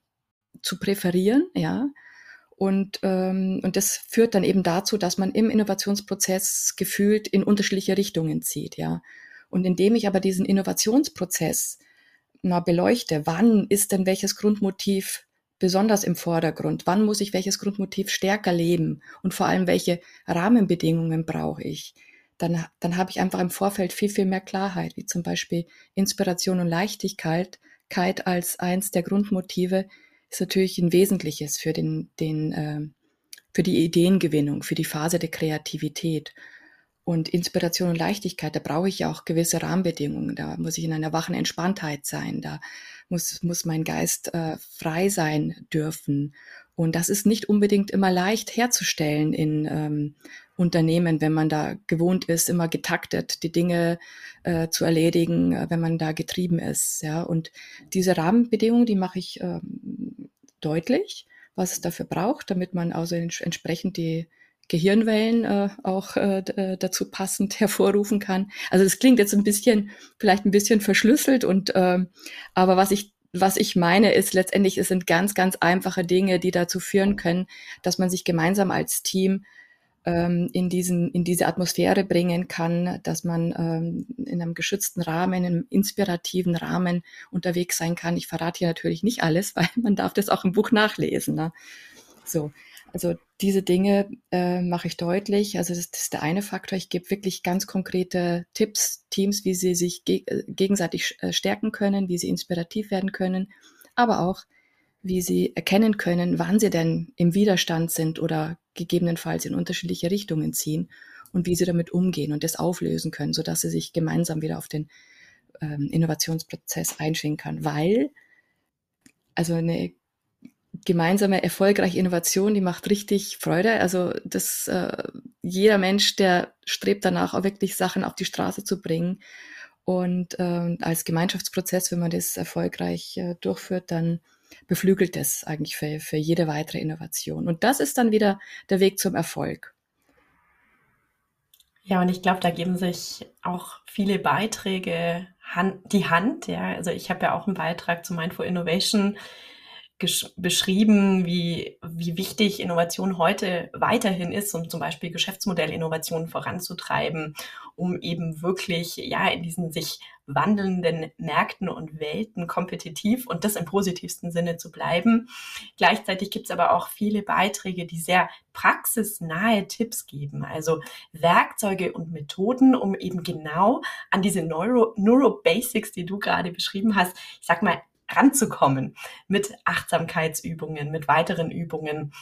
zu präferieren, ja. Und, ähm, und das führt dann eben dazu, dass man im Innovationsprozess gefühlt in unterschiedliche Richtungen zieht, ja. Und indem ich aber diesen Innovationsprozess mal beleuchte, wann ist denn welches Grundmotiv besonders im Vordergrund? Wann muss ich welches Grundmotiv stärker leben? Und vor allem, welche Rahmenbedingungen brauche ich? Dann, dann habe ich einfach im Vorfeld viel, viel mehr Klarheit, wie zum Beispiel Inspiration und Leichtigkeit Achtsamkeit als eins der Grundmotive ist natürlich ein wesentliches für den, den, äh, für die Ideengewinnung, für die Phase der Kreativität. Und Inspiration und Leichtigkeit, da brauche ich ja auch gewisse Rahmenbedingungen. Da muss ich in einer wachen Entspanntheit sein. Da muss, muss mein Geist äh, frei sein dürfen. Und das ist nicht unbedingt immer leicht herzustellen in ähm, Unternehmen, wenn man da gewohnt ist, immer getaktet die Dinge äh, zu erledigen, äh, wenn man da getrieben ist. Ja, und diese Rahmenbedingungen, die mache ich ähm, deutlich, was es dafür braucht, damit man also entsprechend die Gehirnwellen äh, auch äh, äh dazu passend hervorrufen kann. Also das klingt jetzt ein bisschen, vielleicht ein bisschen verschlüsselt und äh, aber was ich was ich meine, ist letztendlich, es sind ganz, ganz einfache Dinge, die dazu führen können, dass man sich gemeinsam als Team ähm, in, diesen, in diese Atmosphäre bringen kann, dass man ähm, in einem geschützten Rahmen, in einem inspirativen Rahmen unterwegs sein kann. Ich verrate hier natürlich nicht alles, weil man darf das auch im Buch nachlesen. Ne? So, also diese Dinge äh, mache ich deutlich. Also das, das, ist der eine Faktor. Ich gebe wirklich ganz konkrete Tipps, Teams, wie sie sich ge äh, gegenseitig äh, stärken können, wie sie inspirativ werden können, aber auch, wie sie erkennen können, wann sie denn im Widerstand sind oder gegebenenfalls in unterschiedliche Richtungen ziehen und wie sie damit umgehen und das auflösen können, sodass sie sich gemeinsam wieder auf den ähm, Innovationsprozess einschwingen kann. Weil also eine gemeinsame erfolgreiche Innovation, die macht richtig Freude. Also das äh, jeder Mensch, der strebt danach, auch wirklich Sachen auf die Straße zu bringen. Und äh, als Gemeinschaftsprozess, wenn man das erfolgreich äh, durchführt, dann beflügelt es eigentlich für, für jede weitere Innovation. Und das ist dann wieder der Weg zum Erfolg. Ja, und ich glaube, da geben sich auch viele Beiträge Hand, die Hand. Ja, also ich habe ja auch einen Beitrag zu Mindful Innovation beschrieben, wie, wie wichtig Innovation heute weiterhin ist, um zum Beispiel Geschäftsmodellinnovationen voranzutreiben, um eben wirklich ja in diesen sich wandelnden Märkten und Welten kompetitiv und das im positivsten Sinne zu bleiben. Gleichzeitig gibt es aber auch viele Beiträge, die sehr praxisnahe Tipps geben, also Werkzeuge und Methoden, um eben genau an diese Neuro, Neurobasics, die du gerade beschrieben hast, ich sag mal, ranzukommen mit Achtsamkeitsübungen, mit weiteren Übungen,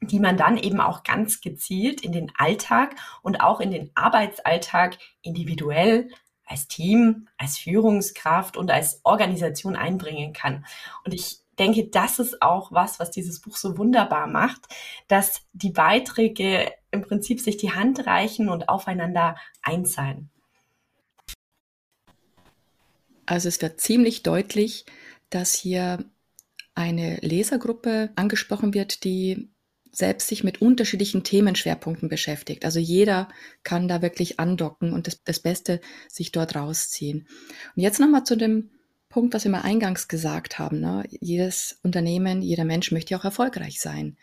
die man dann eben auch ganz gezielt in den Alltag und auch in den Arbeitsalltag individuell als Team, als Führungskraft und als Organisation einbringen kann. Und ich denke, das ist auch was, was dieses Buch so wunderbar macht, dass die Beiträge im Prinzip sich die Hand reichen und aufeinander einzahlen. Also es wird ziemlich deutlich, dass hier eine Lesergruppe angesprochen wird, die selbst sich mit unterschiedlichen Themenschwerpunkten beschäftigt. Also jeder kann da wirklich andocken und das, das Beste sich dort rausziehen. Und jetzt nochmal zu dem Punkt, was wir mal eingangs gesagt haben. Ne? Jedes Unternehmen, jeder Mensch möchte ja auch erfolgreich sein.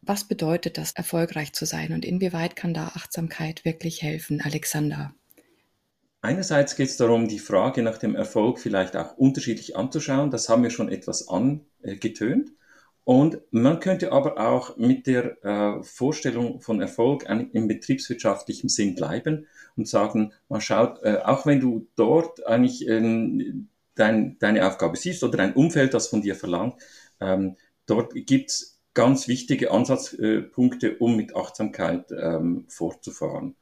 Was bedeutet das, erfolgreich zu sein und inwieweit kann da Achtsamkeit wirklich helfen, Alexander? Einerseits geht es darum, die Frage nach dem Erfolg vielleicht auch unterschiedlich anzuschauen. Das haben wir schon etwas angetönt. Und man könnte aber auch mit der äh, Vorstellung von Erfolg im betriebswirtschaftlichen Sinn bleiben und sagen, man schaut, äh, auch wenn du dort eigentlich ähm, dein, deine Aufgabe siehst oder ein Umfeld, das von dir verlangt, ähm, dort gibt's ganz wichtige Ansatzpunkte, um mit Achtsamkeit ähm, fortzufahren.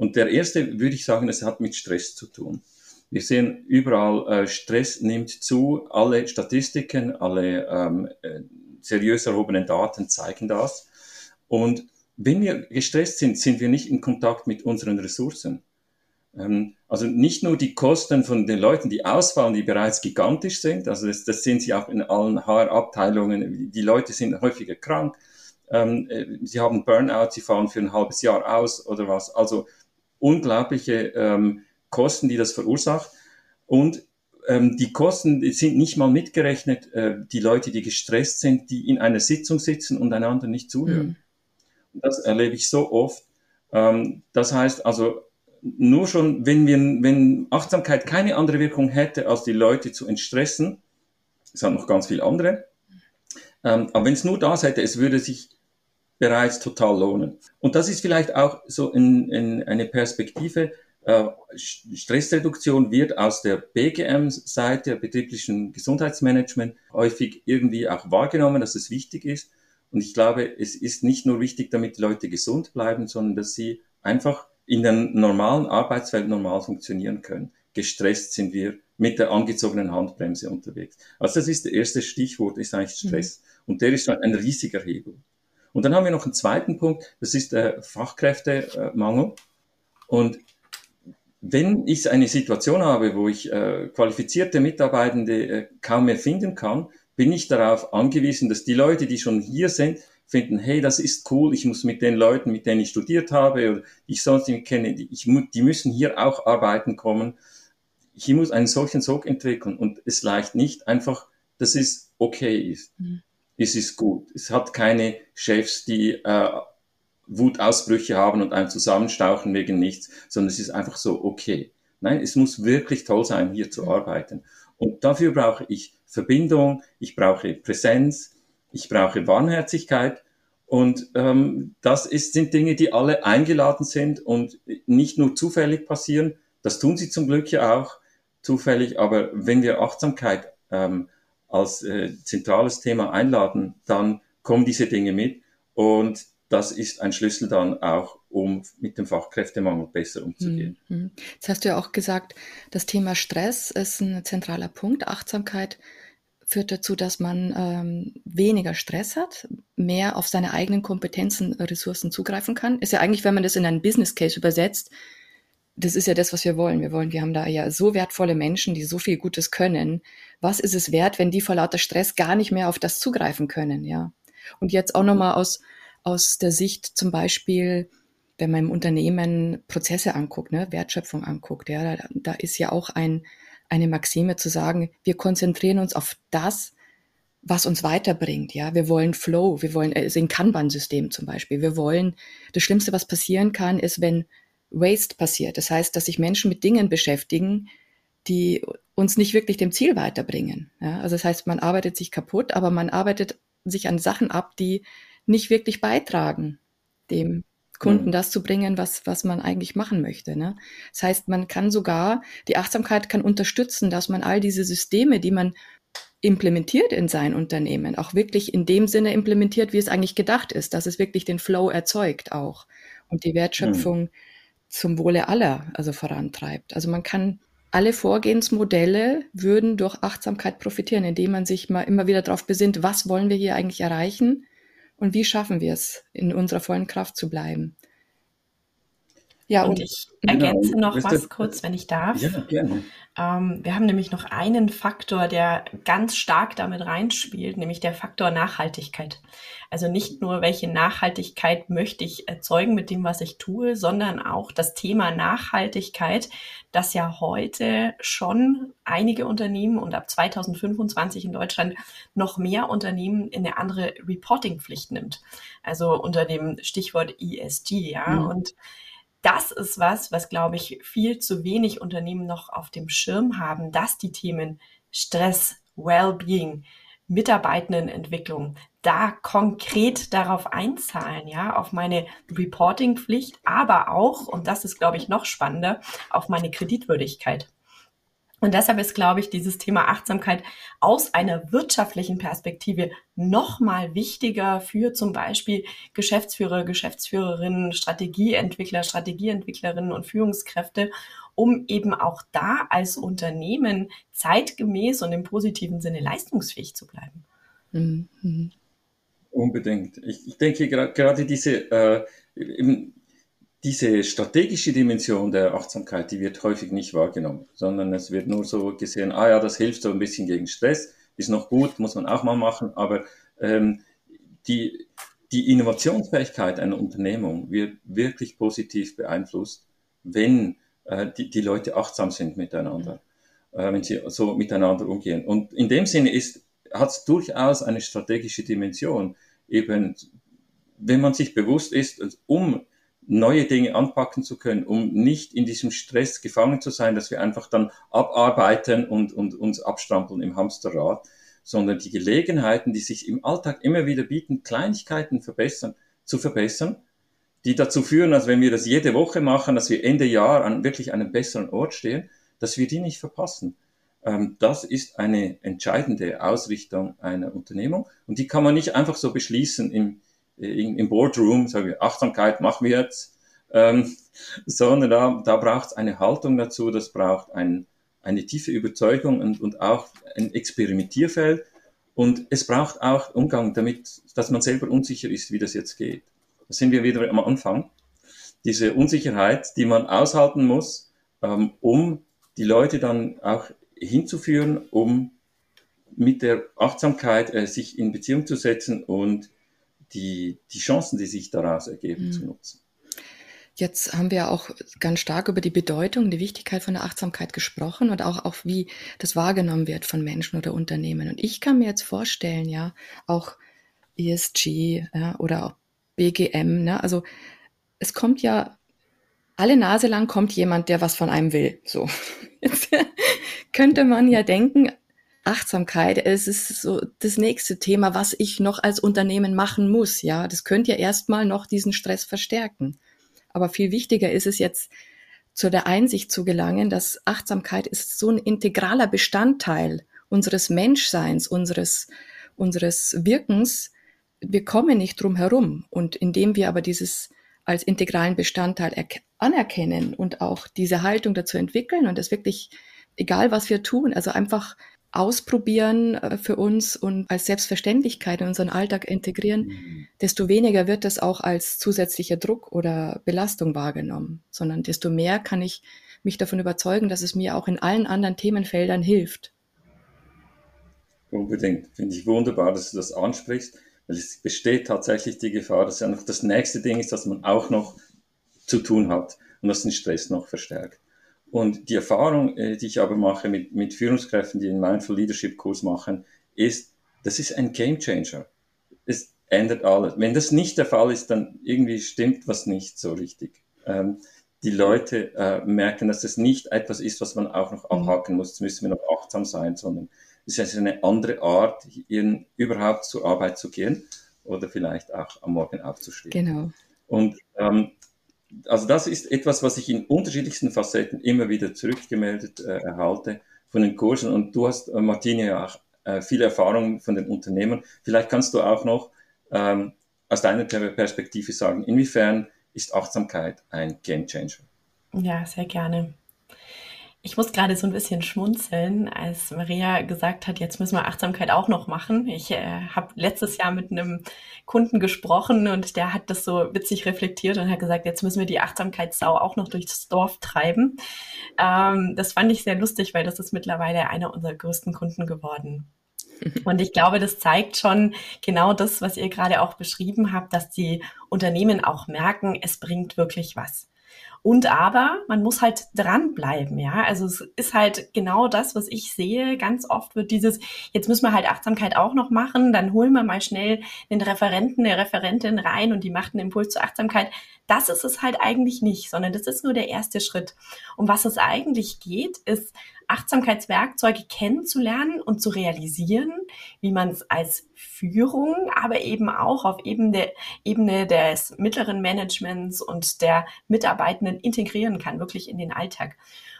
Und der erste, würde ich sagen, es hat mit Stress zu tun. Wir sehen überall, äh, Stress nimmt zu. Alle Statistiken, alle ähm, äh, seriös erhobenen Daten zeigen das. Und wenn wir gestresst sind, sind wir nicht in Kontakt mit unseren Ressourcen. Ähm, also nicht nur die Kosten von den Leuten, die ausfallen, die bereits gigantisch sind, also das, das sehen Sie auch in allen HR-Abteilungen, die Leute sind häufiger krank, ähm, äh, sie haben Burnout, sie fallen für ein halbes Jahr aus oder was. Also unglaubliche ähm, Kosten, die das verursacht. Und ähm, die Kosten sind nicht mal mitgerechnet, äh, die Leute, die gestresst sind, die in einer Sitzung sitzen und einander nicht zuhören. Mhm. Das erlebe ich so oft. Ähm, das heißt also, nur schon, wenn wir, wenn Achtsamkeit keine andere Wirkung hätte, als die Leute zu entstressen, es hat noch ganz viele andere, ähm, aber wenn es nur das hätte, es würde sich bereits total lohnen. Und das ist vielleicht auch so in, in eine Perspektive, äh, Stressreduktion wird aus der BGM-Seite, betrieblichen Gesundheitsmanagement, häufig irgendwie auch wahrgenommen, dass es wichtig ist. Und ich glaube, es ist nicht nur wichtig, damit die Leute gesund bleiben, sondern dass sie einfach in der normalen Arbeitswelt normal funktionieren können. Gestresst sind wir mit der angezogenen Handbremse unterwegs. Also das ist das erste Stichwort, ist eigentlich Stress. Mhm. Und der ist ein riesiger Hebel. Und dann haben wir noch einen zweiten Punkt, das ist der Fachkräftemangel. Und wenn ich eine Situation habe, wo ich äh, qualifizierte Mitarbeitende äh, kaum mehr finden kann, bin ich darauf angewiesen, dass die Leute, die schon hier sind, finden, hey, das ist cool, ich muss mit den Leuten, mit denen ich studiert habe oder ich sonst nicht kenne, die, ich, die müssen hier auch arbeiten kommen. Ich muss einen solchen Sog entwickeln und es leicht nicht einfach, dass es okay ist. Mhm. Es ist gut. Es hat keine Chefs, die äh, Wutausbrüche haben und einen zusammenstauchen wegen nichts, sondern es ist einfach so okay. Nein, es muss wirklich toll sein, hier zu arbeiten. Und dafür brauche ich Verbindung, ich brauche Präsenz, ich brauche Warnherzigkeit. Und ähm, das ist, sind Dinge, die alle eingeladen sind und nicht nur zufällig passieren. Das tun sie zum Glück ja auch zufällig. Aber wenn wir Achtsamkeit ähm, als äh, zentrales Thema einladen, dann kommen diese Dinge mit. Und das ist ein Schlüssel dann auch, um mit dem Fachkräftemangel besser umzugehen. Mhm. Jetzt hast du ja auch gesagt, das Thema Stress ist ein zentraler Punkt. Achtsamkeit führt dazu, dass man ähm, weniger Stress hat, mehr auf seine eigenen Kompetenzen, Ressourcen zugreifen kann. Ist ja eigentlich, wenn man das in einen Business Case übersetzt, das ist ja das, was wir wollen. Wir wollen, wir haben da ja so wertvolle Menschen, die so viel Gutes können. Was ist es wert, wenn die vor lauter Stress gar nicht mehr auf das zugreifen können, ja? Und jetzt auch nochmal aus aus der Sicht zum Beispiel, wenn man im Unternehmen Prozesse anguckt, ne, Wertschöpfung anguckt, ja, da, da ist ja auch ein, eine Maxime zu sagen, wir konzentrieren uns auf das, was uns weiterbringt. Ja, wir wollen Flow, wir wollen also ein Kanban-System zum Beispiel. Wir wollen das Schlimmste, was passieren kann, ist, wenn Waste passiert. Das heißt, dass sich Menschen mit Dingen beschäftigen, die uns nicht wirklich dem Ziel weiterbringen. Ja, also das heißt, man arbeitet sich kaputt, aber man arbeitet sich an Sachen ab, die nicht wirklich beitragen, dem Kunden mhm. das zu bringen, was, was man eigentlich machen möchte. Ne? Das heißt, man kann sogar, die Achtsamkeit kann unterstützen, dass man all diese Systeme, die man implementiert in sein Unternehmen, auch wirklich in dem Sinne implementiert, wie es eigentlich gedacht ist, dass es wirklich den Flow erzeugt auch und die Wertschöpfung mhm. zum Wohle aller also vorantreibt. Also man kann alle Vorgehensmodelle würden durch Achtsamkeit profitieren, indem man sich mal immer wieder darauf besinnt, was wollen wir hier eigentlich erreichen und wie schaffen wir es, in unserer vollen Kraft zu bleiben. Ja, und, und ich ergänze genau. noch was kurz, wenn ich darf. Ja, gerne. Ähm, wir haben nämlich noch einen Faktor, der ganz stark damit reinspielt, nämlich der Faktor Nachhaltigkeit. Also nicht nur, welche Nachhaltigkeit möchte ich erzeugen mit dem, was ich tue, sondern auch das Thema Nachhaltigkeit, das ja heute schon einige Unternehmen und ab 2025 in Deutschland noch mehr Unternehmen in eine andere Reporting-Pflicht nimmt. Also unter dem Stichwort ESG, ja. Mhm. Und das ist was, was, glaube ich, viel zu wenig Unternehmen noch auf dem Schirm haben, dass die Themen Stress, Wellbeing, Mitarbeitendenentwicklung da konkret darauf einzahlen, ja, auf meine Reporting-Pflicht, aber auch, und das ist, glaube ich, noch spannender, auf meine Kreditwürdigkeit. Und deshalb ist, glaube ich, dieses Thema Achtsamkeit aus einer wirtschaftlichen Perspektive nochmal wichtiger für zum Beispiel Geschäftsführer, Geschäftsführerinnen, Strategieentwickler, Strategieentwicklerinnen und Führungskräfte, um eben auch da als Unternehmen zeitgemäß und im positiven Sinne leistungsfähig zu bleiben. Mhm. Unbedingt. Ich, ich denke gerade diese äh, diese strategische Dimension der Achtsamkeit, die wird häufig nicht wahrgenommen, sondern es wird nur so gesehen, ah ja, das hilft so ein bisschen gegen Stress, ist noch gut, muss man auch mal machen, aber ähm, die, die Innovationsfähigkeit einer Unternehmung wird wirklich positiv beeinflusst, wenn äh, die, die Leute achtsam sind miteinander, äh, wenn sie so miteinander umgehen. Und in dem Sinne ist, hat es durchaus eine strategische Dimension, eben wenn man sich bewusst ist, um neue Dinge anpacken zu können, um nicht in diesem Stress gefangen zu sein, dass wir einfach dann abarbeiten und, und uns abstrampeln im Hamsterrad, sondern die Gelegenheiten, die sich im Alltag immer wieder bieten, Kleinigkeiten verbessern, zu verbessern, die dazu führen, dass wenn wir das jede Woche machen, dass wir Ende Jahr an wirklich einem besseren Ort stehen, dass wir die nicht verpassen. Ähm, das ist eine entscheidende Ausrichtung einer Unternehmung und die kann man nicht einfach so beschließen im, im Boardroom, sagen Achtsamkeit machen wir jetzt, ähm, sondern da, da braucht es eine Haltung dazu, das braucht ein, eine tiefe Überzeugung und, und auch ein Experimentierfeld und es braucht auch Umgang damit, dass man selber unsicher ist, wie das jetzt geht. Da sind wir wieder am Anfang. Diese Unsicherheit, die man aushalten muss, ähm, um die Leute dann auch hinzuführen, um mit der Achtsamkeit äh, sich in Beziehung zu setzen und die, die Chancen, die sich daraus ergeben, mhm. zu nutzen. Jetzt haben wir auch ganz stark über die Bedeutung, die Wichtigkeit von der Achtsamkeit gesprochen und auch, auch wie das wahrgenommen wird von Menschen oder Unternehmen. Und ich kann mir jetzt vorstellen, ja, auch ESG ja, oder auch BGM, ne? also es kommt ja alle Nase lang kommt jemand, der was von einem will. So. Jetzt könnte man ja denken, Achtsamkeit, es ist so das nächste Thema, was ich noch als Unternehmen machen muss. Ja, das könnte ja erstmal noch diesen Stress verstärken. Aber viel wichtiger ist es jetzt, zu der Einsicht zu gelangen, dass Achtsamkeit ist so ein integraler Bestandteil unseres Menschseins, unseres, unseres Wirkens. Wir kommen nicht drum herum. Und indem wir aber dieses als integralen Bestandteil anerkennen und auch diese Haltung dazu entwickeln und das wirklich, egal was wir tun, also einfach ausprobieren äh, für uns und als Selbstverständlichkeit in unseren Alltag integrieren, mhm. desto weniger wird das auch als zusätzlicher Druck oder Belastung wahrgenommen, sondern desto mehr kann ich mich davon überzeugen, dass es mir auch in allen anderen Themenfeldern hilft. Unbedingt. Finde ich wunderbar, dass du das ansprichst, weil es besteht tatsächlich die Gefahr, dass einfach das nächste Ding ist, dass man auch noch zu tun hat und das den Stress noch verstärkt. Und die Erfahrung, äh, die ich aber mache mit, mit Führungskräften, die einen Mindful Leadership Kurs machen, ist, das ist ein Game Changer. Es ändert alles. Wenn das nicht der Fall ist, dann irgendwie stimmt was nicht so richtig. Ähm, die Leute äh, merken, dass das nicht etwas ist, was man auch noch mhm. abhaken muss. Jetzt müssen wir noch achtsam sein, sondern es ist eine andere Art, in, überhaupt zur Arbeit zu gehen oder vielleicht auch am Morgen aufzustehen. Genau. Und ähm, also das ist etwas, was ich in unterschiedlichsten Facetten immer wieder zurückgemeldet äh, erhalte von den Kursen. Und du hast, äh, Martine, ja auch äh, viele Erfahrungen von den Unternehmern. Vielleicht kannst du auch noch ähm, aus deiner Perspektive sagen, inwiefern ist Achtsamkeit ein Gamechanger? Ja, sehr gerne. Ich muss gerade so ein bisschen schmunzeln, als Maria gesagt hat, jetzt müssen wir Achtsamkeit auch noch machen. Ich äh, habe letztes Jahr mit einem Kunden gesprochen und der hat das so witzig reflektiert und hat gesagt, jetzt müssen wir die Achtsamkeitssau auch noch durchs Dorf treiben. Ähm, das fand ich sehr lustig, weil das ist mittlerweile einer unserer größten Kunden geworden. Und ich glaube, das zeigt schon genau das, was ihr gerade auch beschrieben habt, dass die Unternehmen auch merken, es bringt wirklich was. Und aber man muss halt dranbleiben, ja. Also es ist halt genau das, was ich sehe. Ganz oft wird dieses, jetzt müssen wir halt Achtsamkeit auch noch machen, dann holen wir mal schnell den Referenten, eine Referentin rein und die macht einen Impuls zur Achtsamkeit. Das ist es halt eigentlich nicht, sondern das ist nur der erste Schritt. Um was es eigentlich geht, ist Achtsamkeitswerkzeuge kennenzulernen und zu realisieren, wie man es als Führung, aber eben auch auf Ebene, Ebene des mittleren Managements und der Mitarbeitenden integrieren kann, wirklich in den Alltag.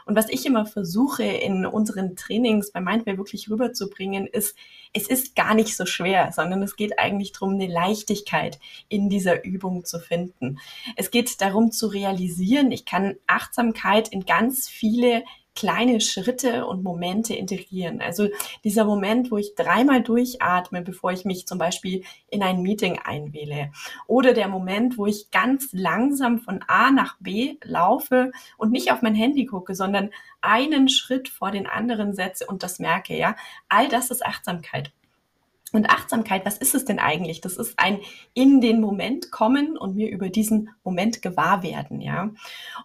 Und was ich immer versuche in unseren Trainings bei Mindway wirklich rüberzubringen, ist, es ist gar nicht so schwer, sondern es geht eigentlich darum, eine Leichtigkeit in dieser Übung zu finden. Es geht darum zu realisieren, ich kann Achtsamkeit in ganz viele kleine Schritte und Momente integrieren. Also dieser Moment, wo ich dreimal durchatme, bevor ich mich zum Beispiel in ein Meeting einwähle. Oder der Moment, wo ich ganz langsam von A nach B laufe und nicht auf mein Handy gucke, sondern einen Schritt vor den anderen setze und das merke, ja. All das ist Achtsamkeit. Und Achtsamkeit, was ist es denn eigentlich? Das ist ein in den Moment kommen und mir über diesen Moment gewahr werden, ja.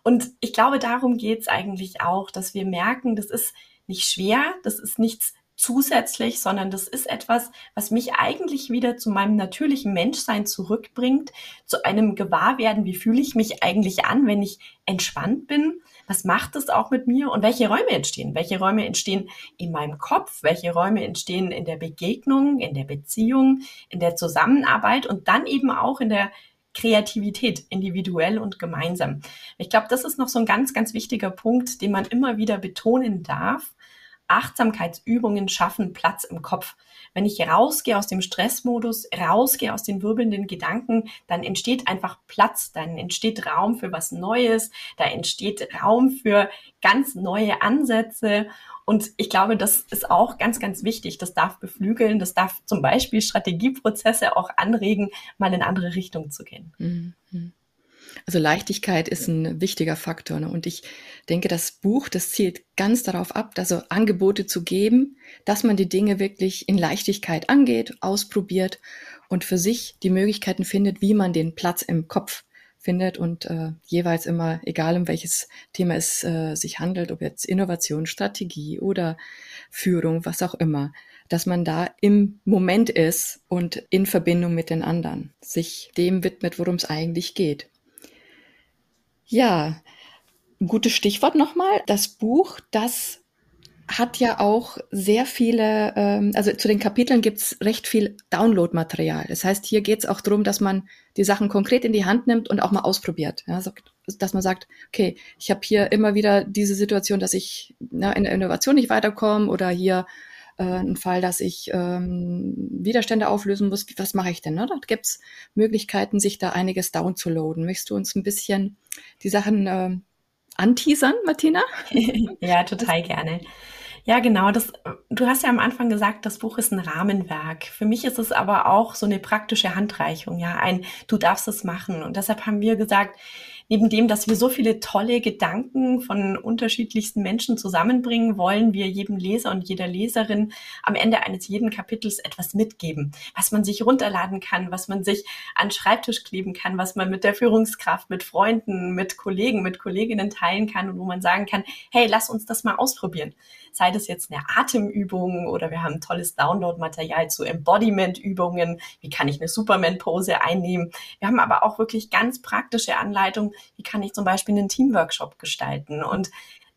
Und ich glaube, darum geht's eigentlich auch, dass wir merken, das ist nicht schwer, das ist nichts zusätzlich, sondern das ist etwas, was mich eigentlich wieder zu meinem natürlichen Menschsein zurückbringt, zu einem Gewahrwerden, wie fühle ich mich eigentlich an, wenn ich entspannt bin was macht es auch mit mir und welche Räume entstehen? Welche Räume entstehen in meinem Kopf? Welche Räume entstehen in der Begegnung, in der Beziehung, in der Zusammenarbeit und dann eben auch in der Kreativität, individuell und gemeinsam. Ich glaube, das ist noch so ein ganz, ganz wichtiger Punkt, den man immer wieder betonen darf. Achtsamkeitsübungen schaffen Platz im Kopf. Wenn ich rausgehe aus dem Stressmodus, rausgehe aus den wirbelnden Gedanken, dann entsteht einfach Platz, dann entsteht Raum für was Neues, da entsteht Raum für ganz neue Ansätze. Und ich glaube, das ist auch ganz, ganz wichtig. Das darf beflügeln, das darf zum Beispiel Strategieprozesse auch anregen, mal in andere Richtung zu gehen. Mhm. Also Leichtigkeit ist ein wichtiger Faktor. Ne? Und ich denke, das Buch, das zielt ganz darauf ab, also Angebote zu geben, dass man die Dinge wirklich in Leichtigkeit angeht, ausprobiert und für sich die Möglichkeiten findet, wie man den Platz im Kopf findet und äh, jeweils immer, egal um welches Thema es äh, sich handelt, ob jetzt Innovation, Strategie oder Führung, was auch immer, dass man da im Moment ist und in Verbindung mit den anderen sich dem widmet, worum es eigentlich geht. Ja, gutes Stichwort nochmal. Das Buch, das hat ja auch sehr viele, ähm, also zu den Kapiteln gibt's recht viel Download-Material. Das heißt, hier geht's auch darum, dass man die Sachen konkret in die Hand nimmt und auch mal ausprobiert. Ja, dass man sagt, okay, ich habe hier immer wieder diese Situation, dass ich na, in der Innovation nicht weiterkomme oder hier äh, ein Fall, dass ich ähm, Widerstände auflösen muss. Was mache ich denn? Ne? Da gibt's Möglichkeiten, sich da einiges downzuladen. Möchtest du uns ein bisschen die Sachen äh, anteasern, Martina? ja, total gerne. Ja, genau. Das, du hast ja am Anfang gesagt, das Buch ist ein Rahmenwerk. Für mich ist es aber auch so eine praktische Handreichung, ja, ein, du darfst es machen. Und deshalb haben wir gesagt, neben dem, dass wir so viele tolle Gedanken von unterschiedlichsten Menschen zusammenbringen, wollen wir jedem Leser und jeder Leserin am Ende eines jeden Kapitels etwas mitgeben, was man sich runterladen kann, was man sich an Schreibtisch kleben kann, was man mit der Führungskraft, mit Freunden, mit Kollegen, mit Kolleginnen teilen kann und wo man sagen kann, hey, lass uns das mal ausprobieren. Sei das jetzt eine Atemübung oder wir haben tolles Download-Material zu Embodiment-Übungen. Wie kann ich eine Superman-Pose einnehmen? Wir haben aber auch wirklich ganz praktische Anleitungen, wie kann ich zum Beispiel einen Teamworkshop gestalten? Und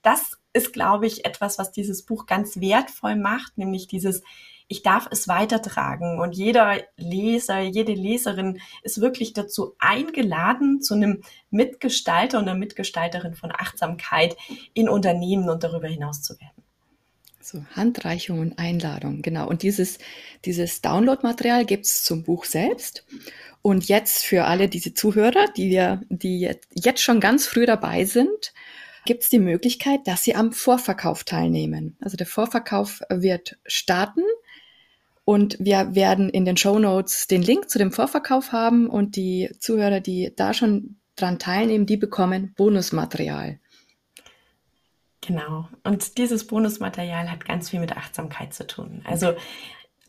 das ist, glaube ich, etwas, was dieses Buch ganz wertvoll macht, nämlich dieses, ich darf es weitertragen. Und jeder Leser, jede Leserin ist wirklich dazu eingeladen, zu einem Mitgestalter und einer Mitgestalterin von Achtsamkeit in Unternehmen und darüber hinaus zu werden. So, Handreichung und Einladung, genau. Und dieses, dieses Download-Material gibt's zum Buch selbst. Und jetzt für alle diese Zuhörer, die wir, die jetzt schon ganz früh dabei sind, gibt es die Möglichkeit, dass sie am Vorverkauf teilnehmen. Also der Vorverkauf wird starten und wir werden in den Show Notes den Link zu dem Vorverkauf haben und die Zuhörer, die da schon dran teilnehmen, die bekommen Bonusmaterial. Genau. Und dieses Bonusmaterial hat ganz viel mit Achtsamkeit zu tun. Also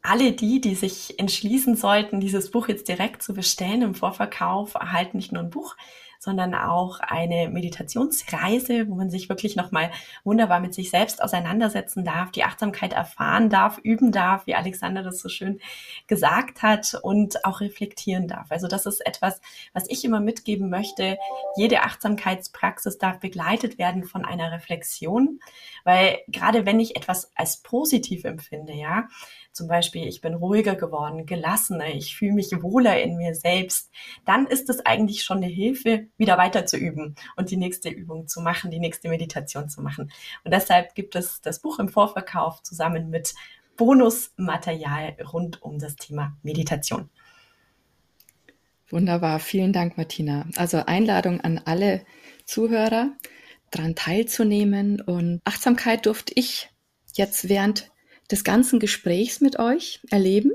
alle die, die sich entschließen sollten, dieses Buch jetzt direkt zu bestellen im Vorverkauf, erhalten nicht nur ein Buch, sondern auch eine Meditationsreise, wo man sich wirklich nochmal wunderbar mit sich selbst auseinandersetzen darf, die Achtsamkeit erfahren darf, üben darf, wie Alexander das so schön gesagt hat und auch reflektieren darf. Also das ist etwas, was ich immer mitgeben möchte. Jede Achtsamkeitspraxis darf begleitet werden von einer Reflexion, weil gerade wenn ich etwas als positiv empfinde, ja, zum Beispiel, ich bin ruhiger geworden, gelassener, ich fühle mich wohler in mir selbst, dann ist es eigentlich schon eine Hilfe, wieder weiter zu üben und die nächste Übung zu machen, die nächste Meditation zu machen. Und deshalb gibt es das Buch im Vorverkauf zusammen mit Bonusmaterial rund um das Thema Meditation. Wunderbar, vielen Dank, Martina. Also Einladung an alle Zuhörer, daran teilzunehmen. Und Achtsamkeit durfte ich jetzt während des ganzen Gesprächs mit euch erleben.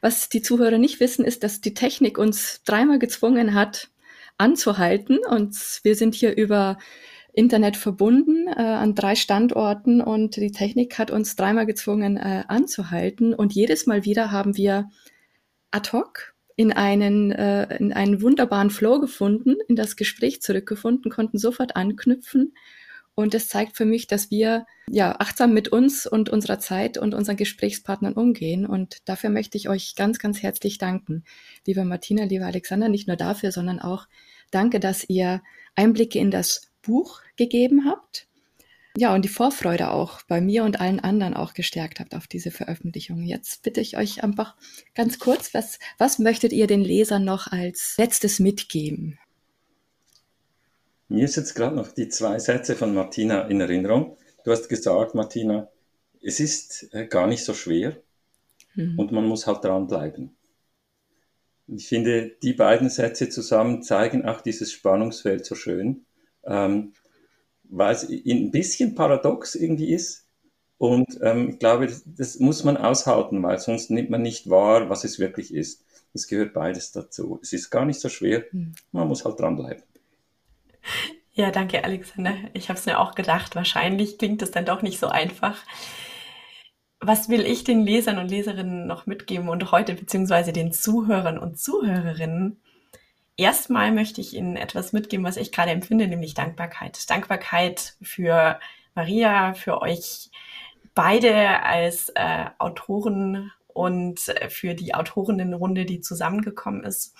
Was die Zuhörer nicht wissen, ist, dass die Technik uns dreimal gezwungen hat, anzuhalten. Und wir sind hier über Internet verbunden äh, an drei Standorten und die Technik hat uns dreimal gezwungen äh, anzuhalten. Und jedes Mal wieder haben wir ad hoc in einen, äh, in einen wunderbaren Flow gefunden, in das Gespräch zurückgefunden, konnten sofort anknüpfen und das zeigt für mich, dass wir ja achtsam mit uns und unserer Zeit und unseren Gesprächspartnern umgehen. Und dafür möchte ich euch ganz, ganz herzlich danken. Liebe Martina, lieber Alexander, nicht nur dafür, sondern auch danke, dass ihr Einblicke in das Buch gegeben habt. Ja, und die Vorfreude auch bei mir und allen anderen auch gestärkt habt auf diese Veröffentlichung. Jetzt bitte ich euch einfach ganz kurz, was, was möchtet ihr den Lesern noch als letztes mitgeben? Mir ist jetzt gerade noch die zwei Sätze von Martina in Erinnerung. Du hast gesagt, Martina, es ist äh, gar nicht so schwer mhm. und man muss halt dranbleiben. Ich finde, die beiden Sätze zusammen zeigen auch dieses Spannungsfeld so schön, ähm, weil es ein bisschen paradox irgendwie ist. Und ähm, ich glaube, das, muss man aushalten, weil sonst nimmt man nicht wahr, was es wirklich ist. Es gehört beides dazu. Es ist gar nicht so schwer, mhm. man muss halt dranbleiben. Ja, danke, Alexander. Ich habe es mir auch gedacht. Wahrscheinlich klingt es dann doch nicht so einfach. Was will ich den Lesern und Leserinnen noch mitgeben und heute beziehungsweise den Zuhörern und Zuhörerinnen? Erstmal möchte ich Ihnen etwas mitgeben, was ich gerade empfinde, nämlich Dankbarkeit. Dankbarkeit für Maria, für euch beide als äh, Autoren und für die Autorinnenrunde, die zusammengekommen ist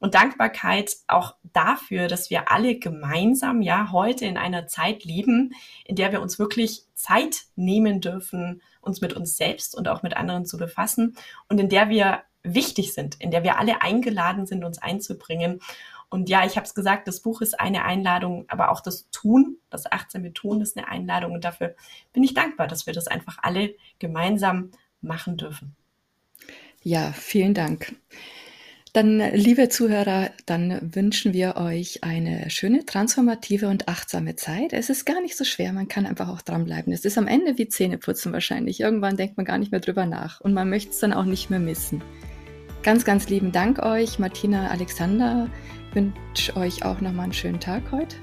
und Dankbarkeit auch dafür, dass wir alle gemeinsam ja heute in einer Zeit leben, in der wir uns wirklich Zeit nehmen dürfen, uns mit uns selbst und auch mit anderen zu befassen und in der wir wichtig sind, in der wir alle eingeladen sind, uns einzubringen. Und ja, ich habe es gesagt, das Buch ist eine Einladung, aber auch das Tun, das achtsame Tun ist eine Einladung. Und dafür bin ich dankbar, dass wir das einfach alle gemeinsam machen dürfen. Ja, vielen Dank. Dann, liebe Zuhörer, dann wünschen wir euch eine schöne, transformative und achtsame Zeit. Es ist gar nicht so schwer, man kann einfach auch dranbleiben. Es ist am Ende wie Zähneputzen wahrscheinlich. Irgendwann denkt man gar nicht mehr drüber nach und man möchte es dann auch nicht mehr missen. Ganz, ganz lieben Dank euch, Martina, Alexander. Ich wünsche euch auch nochmal einen schönen Tag heute,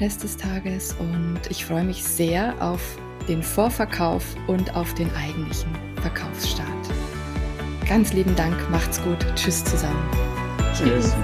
Rest des Tages und ich freue mich sehr auf den Vorverkauf und auf den eigentlichen Verkaufsstart. Ganz lieben Dank, macht's gut. Tschüss zusammen. Tschüss.